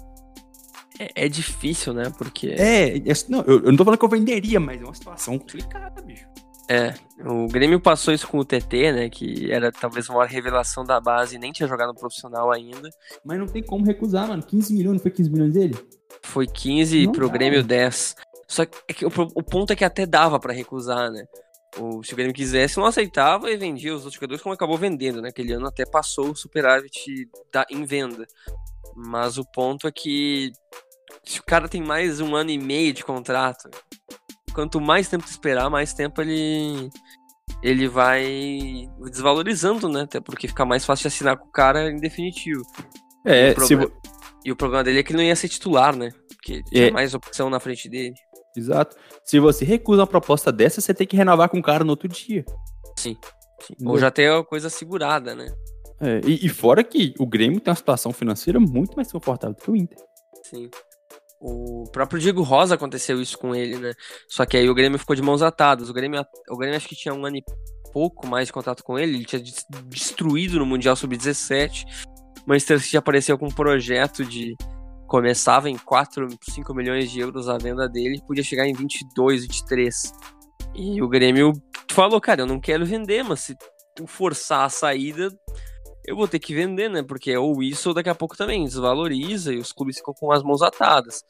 É, é difícil, né? Porque... É, é- não, eu, eu não tô falando que eu venderia, mas é uma situação complicada, bicho. É, o Grêmio passou isso com o TT, né? Que era talvez a maior revelação da base, nem tinha jogado no profissional ainda. Mas não tem como recusar, mano. 15 milhões, não foi 15 milhões dele? Foi 15 Não pro dá. Grêmio 10. Só que, é o, o ponto é que até dava pra recusar, né? Ou se o Grêmio quisesse, não aceitava e vendia os outros jogadores, como acabou vendendo, né? Aquele ano até passou o superávit da, em venda. Mas o ponto é que se o cara tem mais um ano e meio de contrato, quanto mais tempo esperar, mais tempo ele ele vai desvalorizando, né? Até porque fica mais fácil de assinar com o cara em definitivo. É, e o problema, se... e o problema dele é que ele não ia ser titular, né? Porque tinha é. mais opção na frente dele. Exato. Se você recusa uma proposta dessa, você tem que renovar com o cara no outro dia. Sim. Sim. Ou já ter a coisa segurada, né? É, e, e, fora que o Grêmio tem uma situação financeira muito mais confortável do que o Inter. Sim. O próprio Diego Rosa aconteceu isso com ele, né? Só que aí o Grêmio ficou de mãos atadas. O Grêmio, o Grêmio acho que tinha um ano e pouco mais de contato com ele. Ele tinha destruído no Mundial Sub-17. O Manchester City apareceu com um projeto de começava em 4, 5 milhões de euros a venda dele, podia chegar em 22, 23. E o Grêmio falou, cara, eu não quero vender, mas se tu forçar a saída, eu vou ter que vender, né? Porque é ou isso ou daqui a pouco também desvaloriza e os clubes ficam com as mãos atadas.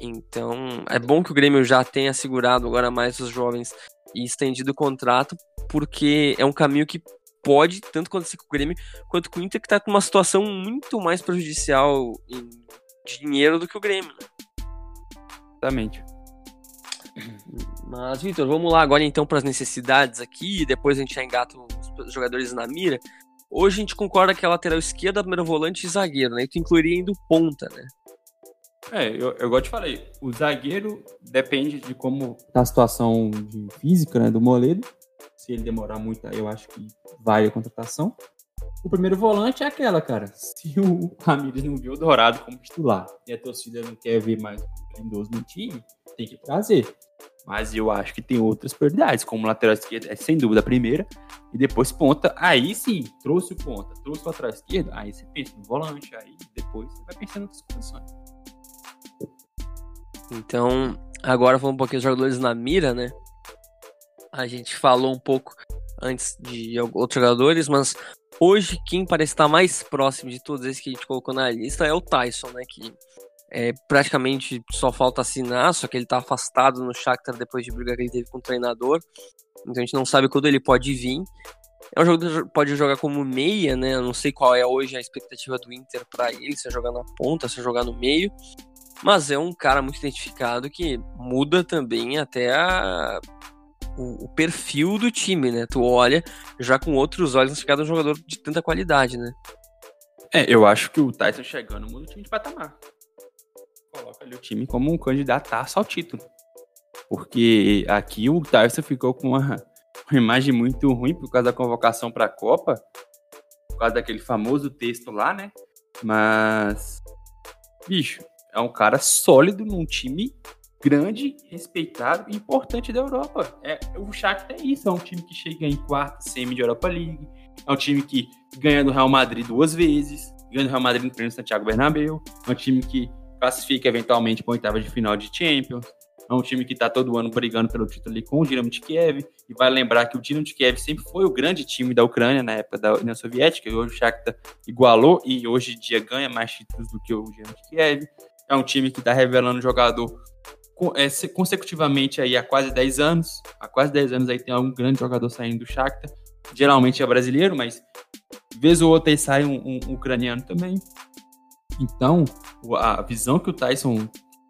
Então, é bom que o Grêmio já tenha segurado agora mais os jovens e estendido o contrato, porque é um caminho que pode tanto acontecer com o Grêmio quanto com o Inter, que está com uma situação muito mais prejudicial em dinheiro do que o Grêmio, né? Exatamente. Mas, Vitor, vamos lá agora então para as necessidades aqui, depois a gente já engata os jogadores na mira. Hoje a gente concorda que a lateral esquerda, primeiro volante e zagueiro, né? E tu incluiria ainda o ponta, né? É, eu, eu gosto de falei, o zagueiro depende de como tá a situação de física, né, do Moledo. Se ele demorar muito, eu acho que vai a contratação. O primeiro volante é aquela, cara. Se o Ramires não viu o Dourado como titular e a torcida não quer ver mais o Lindoso no time, tem que trazer. Mas eu acho que tem outras prioridades, como lateral esquerda, é sem dúvida a primeira, e depois ponta. Aí sim, trouxe o ponta, trouxe o lateral esquerdo, aí você pensa no volante, aí depois você vai pensando outras posições. Então, agora falando um pouquinho dos jogadores na mira, né? A gente falou um pouco antes de outros jogadores, mas hoje quem parece estar mais próximo de todos esses que a gente colocou na lista é o Tyson, né? Que é, praticamente só falta assinar, só que ele tá afastado no Shakhtar depois de brigar que ele teve com o treinador. Então a gente não sabe quando ele pode vir. É um jogador que pode jogar como meia, né? Eu não sei qual é hoje a expectativa do Inter para ele, se é jogar na ponta, se é jogar no meio. Mas é um cara muito identificado que muda também até a, o, o, perfil do time, né? Tu olha já com outros olhos se cada um jogador de tanta qualidade, né? É, eu acho que o Tyson chegando muda o time de patamar coloca ali o time como um candidataço ao título. Porque aqui o Tyson ficou com uma, uma imagem muito ruim por causa da convocação para a Copa, por causa daquele famoso texto lá, né? Mas, bicho, é um cara sólido num time grande, respeitado e importante da Europa. É, o Shakhtar é isso, é um time que chega em quarta semi de Europa League, é um time que ganha do Real Madrid duas vezes, ganha do Real Madrid no Santiago Bernabéu, é um time que classifica eventualmente para oitava de final de Champions. É um time que está todo ano brigando pelo título ali com o Dinamo de Kiev. E vai lembrar que o Dinamo de Kiev sempre foi o grande time da Ucrânia na época da União Soviética. E hoje o Shakhtar igualou e hoje em dia ganha mais títulos do que o Dinamo de Kiev. É um time que está revelando jogador consecutivamente aí há quase 10 anos. Há quase 10 anos aí tem algum grande jogador saindo do Shakhtar. Geralmente é brasileiro, mas vez ou outra aí sai um, um, um ucraniano também. Então, a visão que o Tyson,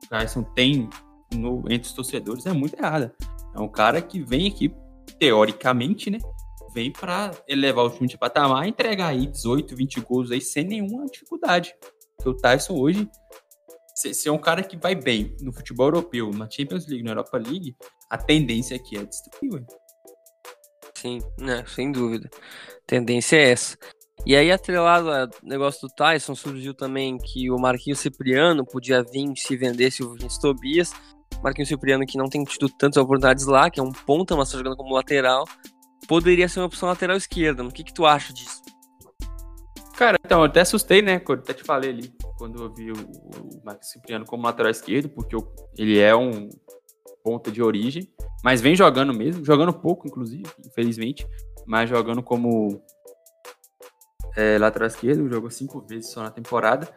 Tyson tem no, entre os torcedores é muito errada. É um cara que vem aqui, teoricamente, né? Vem para elevar o time de patamar e entregar aí 18, 20 gols aí sem nenhuma dificuldade. Porque o Tyson hoje, se, é um cara que vai bem no futebol europeu, na Champions League, na Europa League, a tendência aqui é destruir. Sim, né, sem dúvida. A tendência é essa. E aí, atrelado ao negócio do Tyson, surgiu também que o Marquinhos Cipriano podia vir se vendesse o Vinícius Tobias. Marquinhos Cipriano, que não tem tido tantas oportunidades lá, que é um ponta, mas está jogando como lateral, poderia ser uma opção lateral esquerda. O que, que tu acha disso? Cara, então, eu até assustei, né? Quando até te falei ali, quando eu vi o, o Marquinhos Cipriano como lateral esquerdo, porque eu, ele é um ponta de origem, mas vem jogando mesmo, jogando pouco, inclusive, infelizmente, mas jogando como é, lateral esquerdo, jogou cinco vezes só na temporada.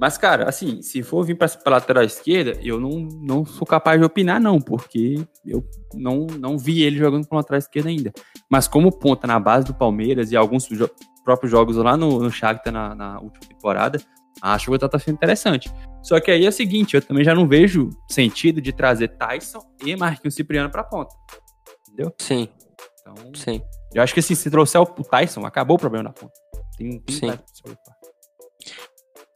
Mas, cara, assim, se for vir pra, pra lateral esquerda, eu não, não sou capaz de opinar, não, porque eu não, não vi ele jogando com lateral esquerda ainda. Mas como ponta na base do Palmeiras e alguns jo próprios jogos lá no, no Shakhtar na, na última temporada, acho que o tá sendo interessante. Só que aí é o seguinte, eu também já não vejo sentido de trazer Tyson e Marquinhos Cipriano pra ponta. Entendeu? Sim. Então, Sim. eu acho que assim, se trouxer o Tyson, acabou o problema na ponta. Tem, tem Sim.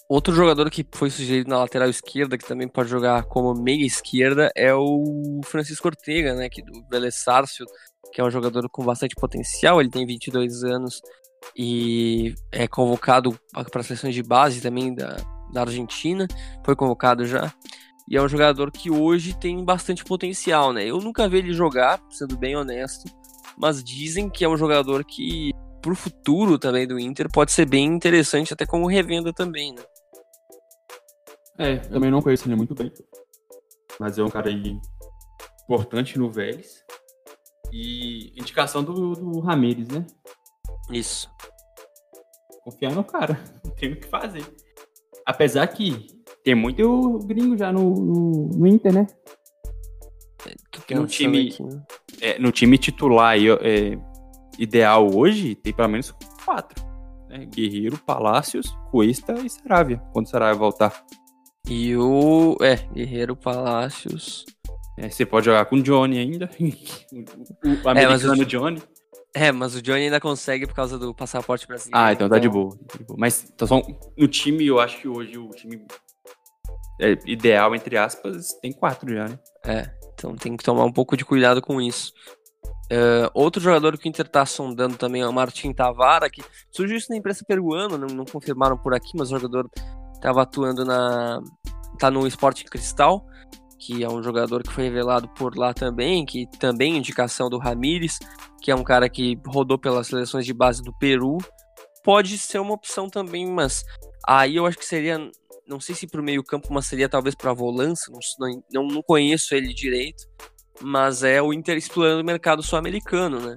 Outro jogador que foi sugerido na lateral esquerda, que também pode jogar como meia esquerda, é o Francisco Ortega, né, que do Vélez Sarsfield, que é um jogador com bastante potencial, ele tem 22 anos e é convocado para as seleções de base também da, da Argentina, foi convocado já. E é um jogador que hoje tem bastante potencial, né? Eu nunca vi ele jogar, sendo bem honesto, mas dizem que é um jogador que pro futuro também do Inter pode ser bem interessante até como revenda também, né? É, também não conheço ele muito bem. Mas é um cara aí importante no Vélez. E indicação do, do Ramires, né? Isso. Confiar no cara. Não tem o que fazer. Apesar que tem muito gringo já no, no, no Inter, né? Tô No time- aqui, né? É, no time titular é, ideal hoje, tem pelo menos quatro. Né? Guerreiro, Palácios, Cuesta e Saravia. Quando Saravia voltar. E o. É, Guerreiro Palácios. É, você pode jogar com o Johnny ainda. o, o americano o- Johnny. É, mas o Johnny ainda consegue por causa do passaporte brasileiro. Ah, então tá de boa. tá de boa. Mas então, só no time, eu acho que hoje o time é, ideal, entre aspas, tem quatro já, né? Então tem que tomar um pouco de cuidado com isso. É, outro jogador que o Inter tá sondando também é o Martin Tavara, que surgiu isso na imprensa peruana, não, não confirmaram por aqui, mas o jogador estava atuando na. tá no Esporte Cristal, que é um jogador que foi revelado por lá também, que também é indicação do Ramires, que é um cara que rodou pelas seleções de base do Peru. Pode ser uma opção também, mas aí eu acho que seria. Não sei se pro meio-campo, mas seria talvez pra volância, não, não, não conheço ele direito mas é o Inter explorando o mercado sul-americano, né?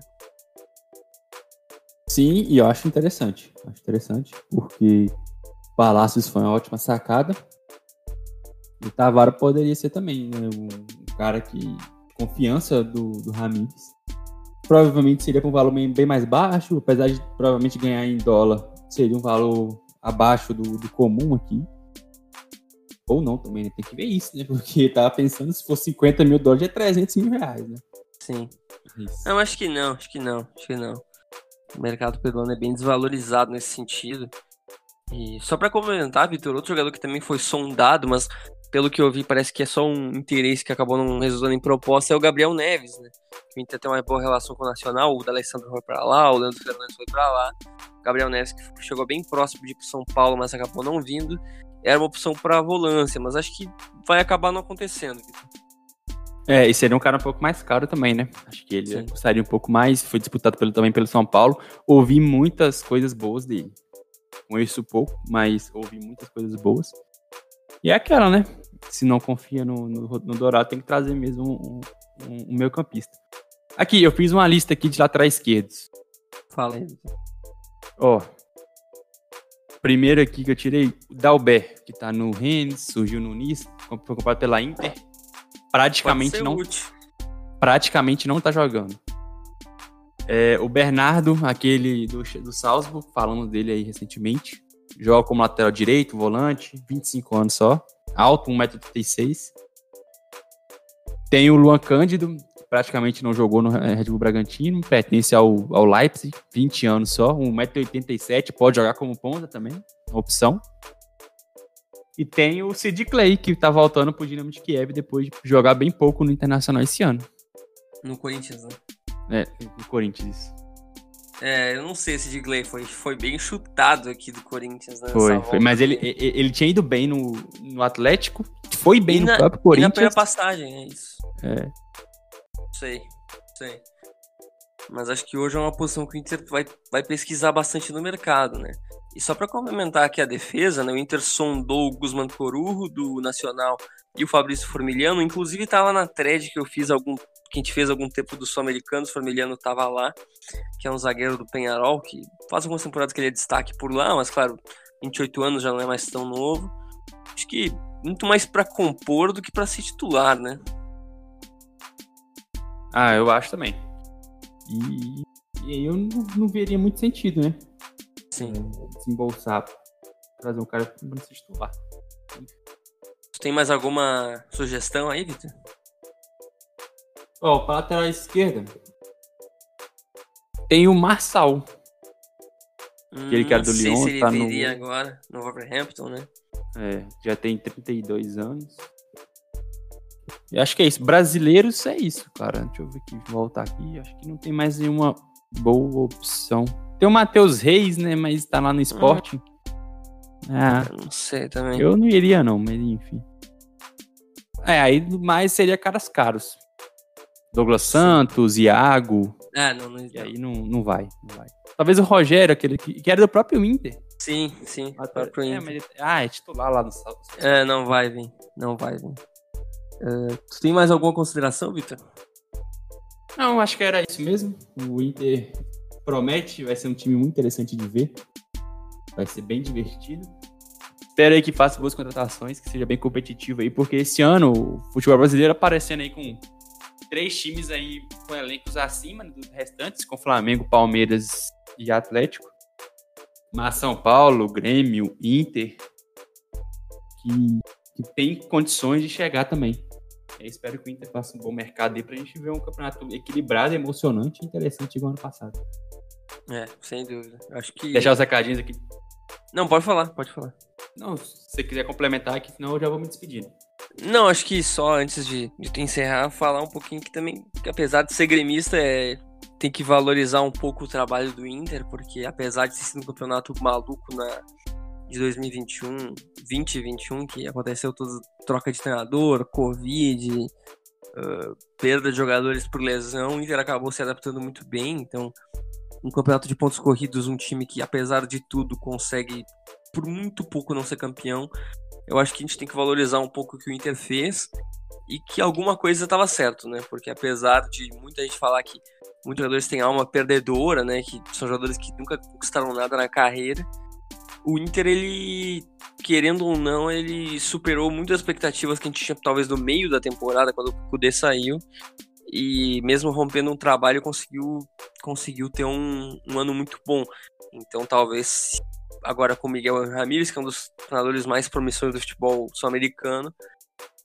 Sim, e eu acho interessante. Acho interessante, porque Palácios foi uma ótima sacada. E Tavara poderia ser também, né? Um cara que. Confiança do, do Ramires. Provavelmente seria com um valor bem, mais baixo, apesar de provavelmente ganhar em dólar, seria um valor abaixo do, do comum aqui. Ou não também, né? Tem que ver isso, né? Porque tava pensando se for 50 mil dólares é 300 mil reais, né? Sim. Isso. Não, acho que não, acho que não, acho que não. O mercado peruano é bem desvalorizado nesse sentido. E só pra complementar, Vitor, outro jogador que também foi sondado, mas pelo que eu vi parece que é só um interesse que acabou não resultando em proposta, é o Gabriel Neves, né? O Inter tem uma boa relação com o Nacional, o D'Alessandro foi pra lá, o Leandro Fernandes foi pra lá. O Gabriel Neves que chegou bem próximo de ir pro São Paulo, mas acabou não vindo. Era uma opção pra volância, mas acho que vai acabar não acontecendo. É, e seria um cara um pouco mais caro também, né? Acho que ele Sim. custaria um pouco mais. Foi disputado pelo, também pelo São Paulo. Ouvi muitas coisas boas dele. Conheço pouco, mas ouvi muitas coisas boas. E é aquela, né? Se não confia no, no, no Dourado, tem que trazer mesmo um, um, um meio campista. Aqui, eu fiz uma lista aqui de laterais esquerdos. Fala aí. Ó. Primeiro aqui que eu tirei, o Dalber, que tá no Rennes, surgiu no Nice, foi comprado pela Inter. Praticamente não útil. praticamente não tá jogando. É, o Bernardo, aquele do, do Salzburg, falamos dele aí recentemente. Joga como lateral direito, volante, 25 anos só. Alto, 1,36m. Tem o Luan Cândido, praticamente não jogou no Red Bull Bragantino, pertence ao, ao Leipzig, 20 anos só, 1,87m, pode jogar como ponta também, opção. E tem o Sid Clay, que tá voltando pro Dinamo de Kiev depois de jogar bem pouco no Internacional esse ano. No Corinthians, né? É, no Corinthians. isso. É, eu não sei se Digley foi, foi bem chutado aqui do Corinthians, né? Foi, foi. Mas ele, ele tinha ido bem no, no Atlético, foi bem E no na- próprio E na primeira Corinthians. passagem, é isso. É. Sei, sei. Mas acho que hoje é uma posição que o Inter vai, vai pesquisar bastante no mercado, né? E só pra complementar aqui a defesa, né? O Inter sondou o Guzman Corujo, do Nacional, e o Fabrício Formiliano. Inclusive tava na thread que eu fiz algum. Que a gente fez algum tempo do Sul-Americanos, o Formiliano tava lá, que é um zagueiro do Penharol, que faz algumas temporadas que ele é destaque por lá, mas claro, 28 anos já não é mais tão novo. acho que muito mais para compor do que para ser titular, né? Ah, eu acho também. E, e aí eu não, não veria muito sentido, né? Sim. Desembolsar, trazer um cara pra se titular. Tu tem mais alguma sugestão aí, Vitor? Ó, pra lateral esquerda, tem o Marçal. Aquele que era do Hum, não sei Lyon, se ele tá no- viria agora no Wolverhampton, né? É, já tem 32 anos. Eu acho que é isso. Brasileiros é isso, cara. Deixa eu ver aqui, voltar aqui. Acho que não tem mais nenhuma boa opção. Tem o Matheus Reis, né? Mas tá lá no esporte. Ah, Eu não sei também. eu não iria, não, mas enfim. É, aí mais seria caras caros. Douglas Santos, Iago. Ah, não, não. E aí não, não vai, não vai. Talvez o Rogério, aquele que, que era do próprio Inter. Sim, sim. próprio É, Inter. ele- ah, é titular lá no Sal- É, não vai vir. Não vai vir. É, tu tem mais alguma consideração, Vitor? Não, acho que era isso mesmo. O Inter promete, vai ser um time muito interessante de ver. Vai ser bem divertido. Espero aí que faça boas contratações, que seja bem competitivo aí, porque esse ano o futebol brasileiro aparecendo aí com três times aí com elencos acima dos restantes, com Flamengo, Palmeiras e Atlético. Mas São Paulo, Grêmio, Inter, que, que tem condições de chegar também. Eu espero que o Inter faça um bom mercado aí pra gente ver um campeonato equilibrado, emocionante e interessante igual ano passado. É, sem dúvida. Acho que. Deixar os recadinhos aqui. Não, pode falar, pode falar. Não, se você quiser complementar aqui, senão eu já vou me despedindo. Não, acho que só antes de, de encerrar, falar um pouquinho que também, que apesar de ser gremista, é, tem que valorizar um pouco o trabalho do Inter, porque apesar de ter sido um campeonato maluco na, de 2021, 2021, que aconteceu toda troca de treinador, Covid, ah, perda de jogadores por lesão, o Inter acabou se adaptando muito bem, então um campeonato de pontos corridos, um time que apesar de tudo consegue por muito pouco não ser campeão, eu acho que a gente tem que valorizar um pouco o que o Inter fez e que alguma coisa estava certo, né? Porque apesar de muita gente falar que muitos jogadores têm alma perdedora, né? Que são jogadores que nunca conquistaram nada na carreira, o Inter, ele, querendo ou não, ele superou muitas expectativas que a gente tinha talvez no meio da temporada, quando o Kudê saiu. E mesmo rompendo um trabalho, conseguiu, conseguiu ter um, um ano muito bom. Então talvez agora com o Miguel Ramírez, que é um dos treinadores mais promissores do futebol sul-americano,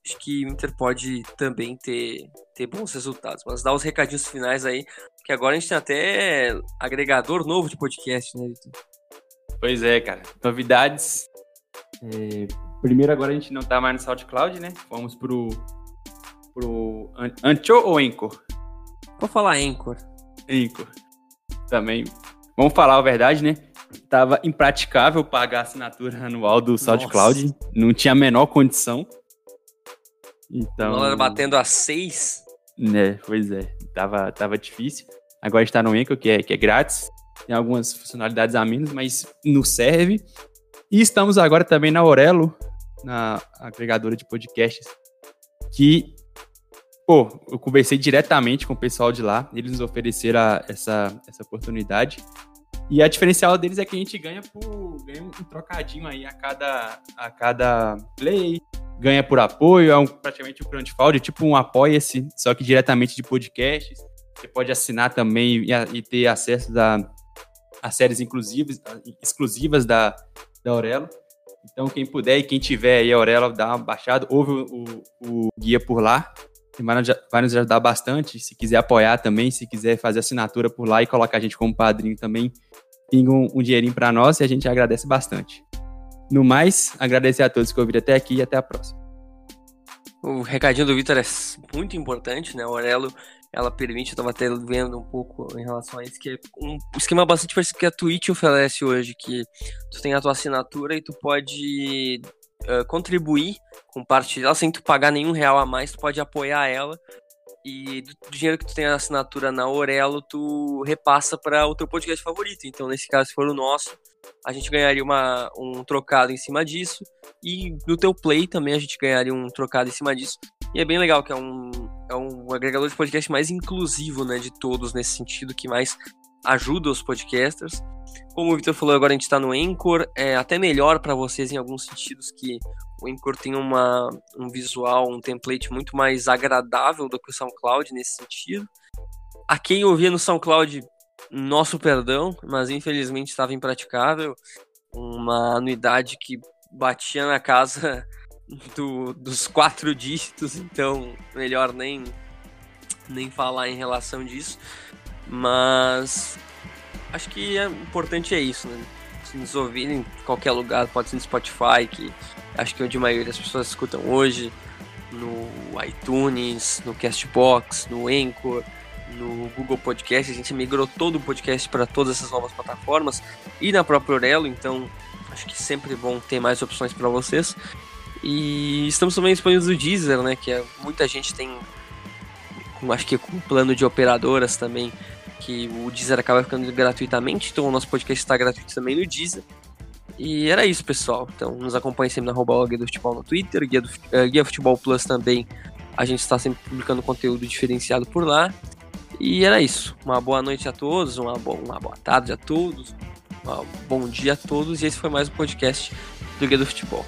acho que o Inter pode também ter, ter bons resultados. Mas dá os recadinhos finais aí, que agora a gente tem até agregador novo de podcast, né, Vitor? Pois é, cara. Novidades. É, primeiro, agora a gente não tá mais no SoundCloud, né? Fomos pro. pro An- Ancho ou Anchor? Vou falar Anchor. Anchor. Também. Vamos falar a verdade, né? Tava impraticável pagar a assinatura anual do SoundCloud. Não tinha a menor condição. O Então. dólar batendo a 6. Né, pois é. Tava, tava difícil. Agora a gente tá no Anchor, que é, que é grátis. Tem algumas funcionalidades a menos, mas nos serve. E estamos agora também na Aurelo, na agregadora de podcasts, que, pô, eu conversei diretamente com o pessoal de lá, eles nos ofereceram a- essa, essa oportunidade. E a diferencial deles é que a gente ganha por ganha um trocadinho aí a cada, a cada play, ganha por apoio, é um, praticamente um crowdfunding, tipo um apoia-se, só que diretamente de podcasts. Você pode assinar também e, e ter acesso da, a séries inclusivas, exclusivas da, da Aurelo. Então, quem puder e quem tiver aí a Aurelo, dá uma baixada, ouve o, o- o guia por lá. Vai nos, vai nos ajudar bastante. Se quiser apoiar também, se quiser fazer assinatura por lá e colocar a gente como padrinho também, pinga um, um dinheirinho para nós e a gente agradece bastante. No mais, agradecer a todos que ouviram até aqui e até a próxima. O recadinho do Vitor é muito importante, né? A Aurelo, ela permite, eu tava até vendo um pouco em relação a isso, que é um esquema bastante parecido que a Twitch oferece hoje, que tu tem a tua assinatura e tu pode eh, contribuir, compartilhar, sem tu pagar nenhum real a mais, tu pode apoiar ela. E do, dinheiro que tu tem na assinatura na Aurelo, tu repassa para o teu podcast favorito. Então, nesse caso, se for o nosso, a gente ganharia uma, um trocado em cima disso. E no teu play também a gente ganharia um trocado em cima disso. E é bem legal, que é um, é um agregador de podcast mais inclusivo, né, de todos, nesse sentido, que mais ajuda os podcasters. Como o Victor falou, agora a gente está no Anchor, é até melhor para vocês em alguns sentidos que o Anchor tem uma, um visual, um template muito mais agradável do que o SoundCloud nesse sentido. A quem ouvia no SoundCloud, nosso perdão, mas infelizmente estava impraticável. Uma anuidade que batia na casa do, dos quatro dígitos, então melhor nem, nem falar em relação disso. Mas acho que é importante é isso, né? Se nos ouvirem em qualquer lugar, pode ser no Spotify, que acho que é onde a maioria das pessoas escutam hoje, no iTunes, no Castbox, no Anchor, no Google Podcast. A gente migrou todo o podcast para todas essas novas plataformas e na própria Orelo, então acho que sempre bom ter mais opções para vocês. E estamos também disponíveis no Deezer, né? Que é, muita gente tem, acho que com plano de operadoras também, que o Deezer acaba ficando gratuitamente, então o nosso podcast está gratuito também no Deezer. E era isso, pessoal. Então nos acompanhe sempre na arroba Guia do Futebol no Twitter, Guia, do, uh, Guia Futebol Plus também. A gente está sempre publicando conteúdo diferenciado por lá. E era isso. Uma boa noite a todos, uma, bo uma boa tarde a todos, um bom dia a todos. E esse foi mais um podcast do Guia do Futebol.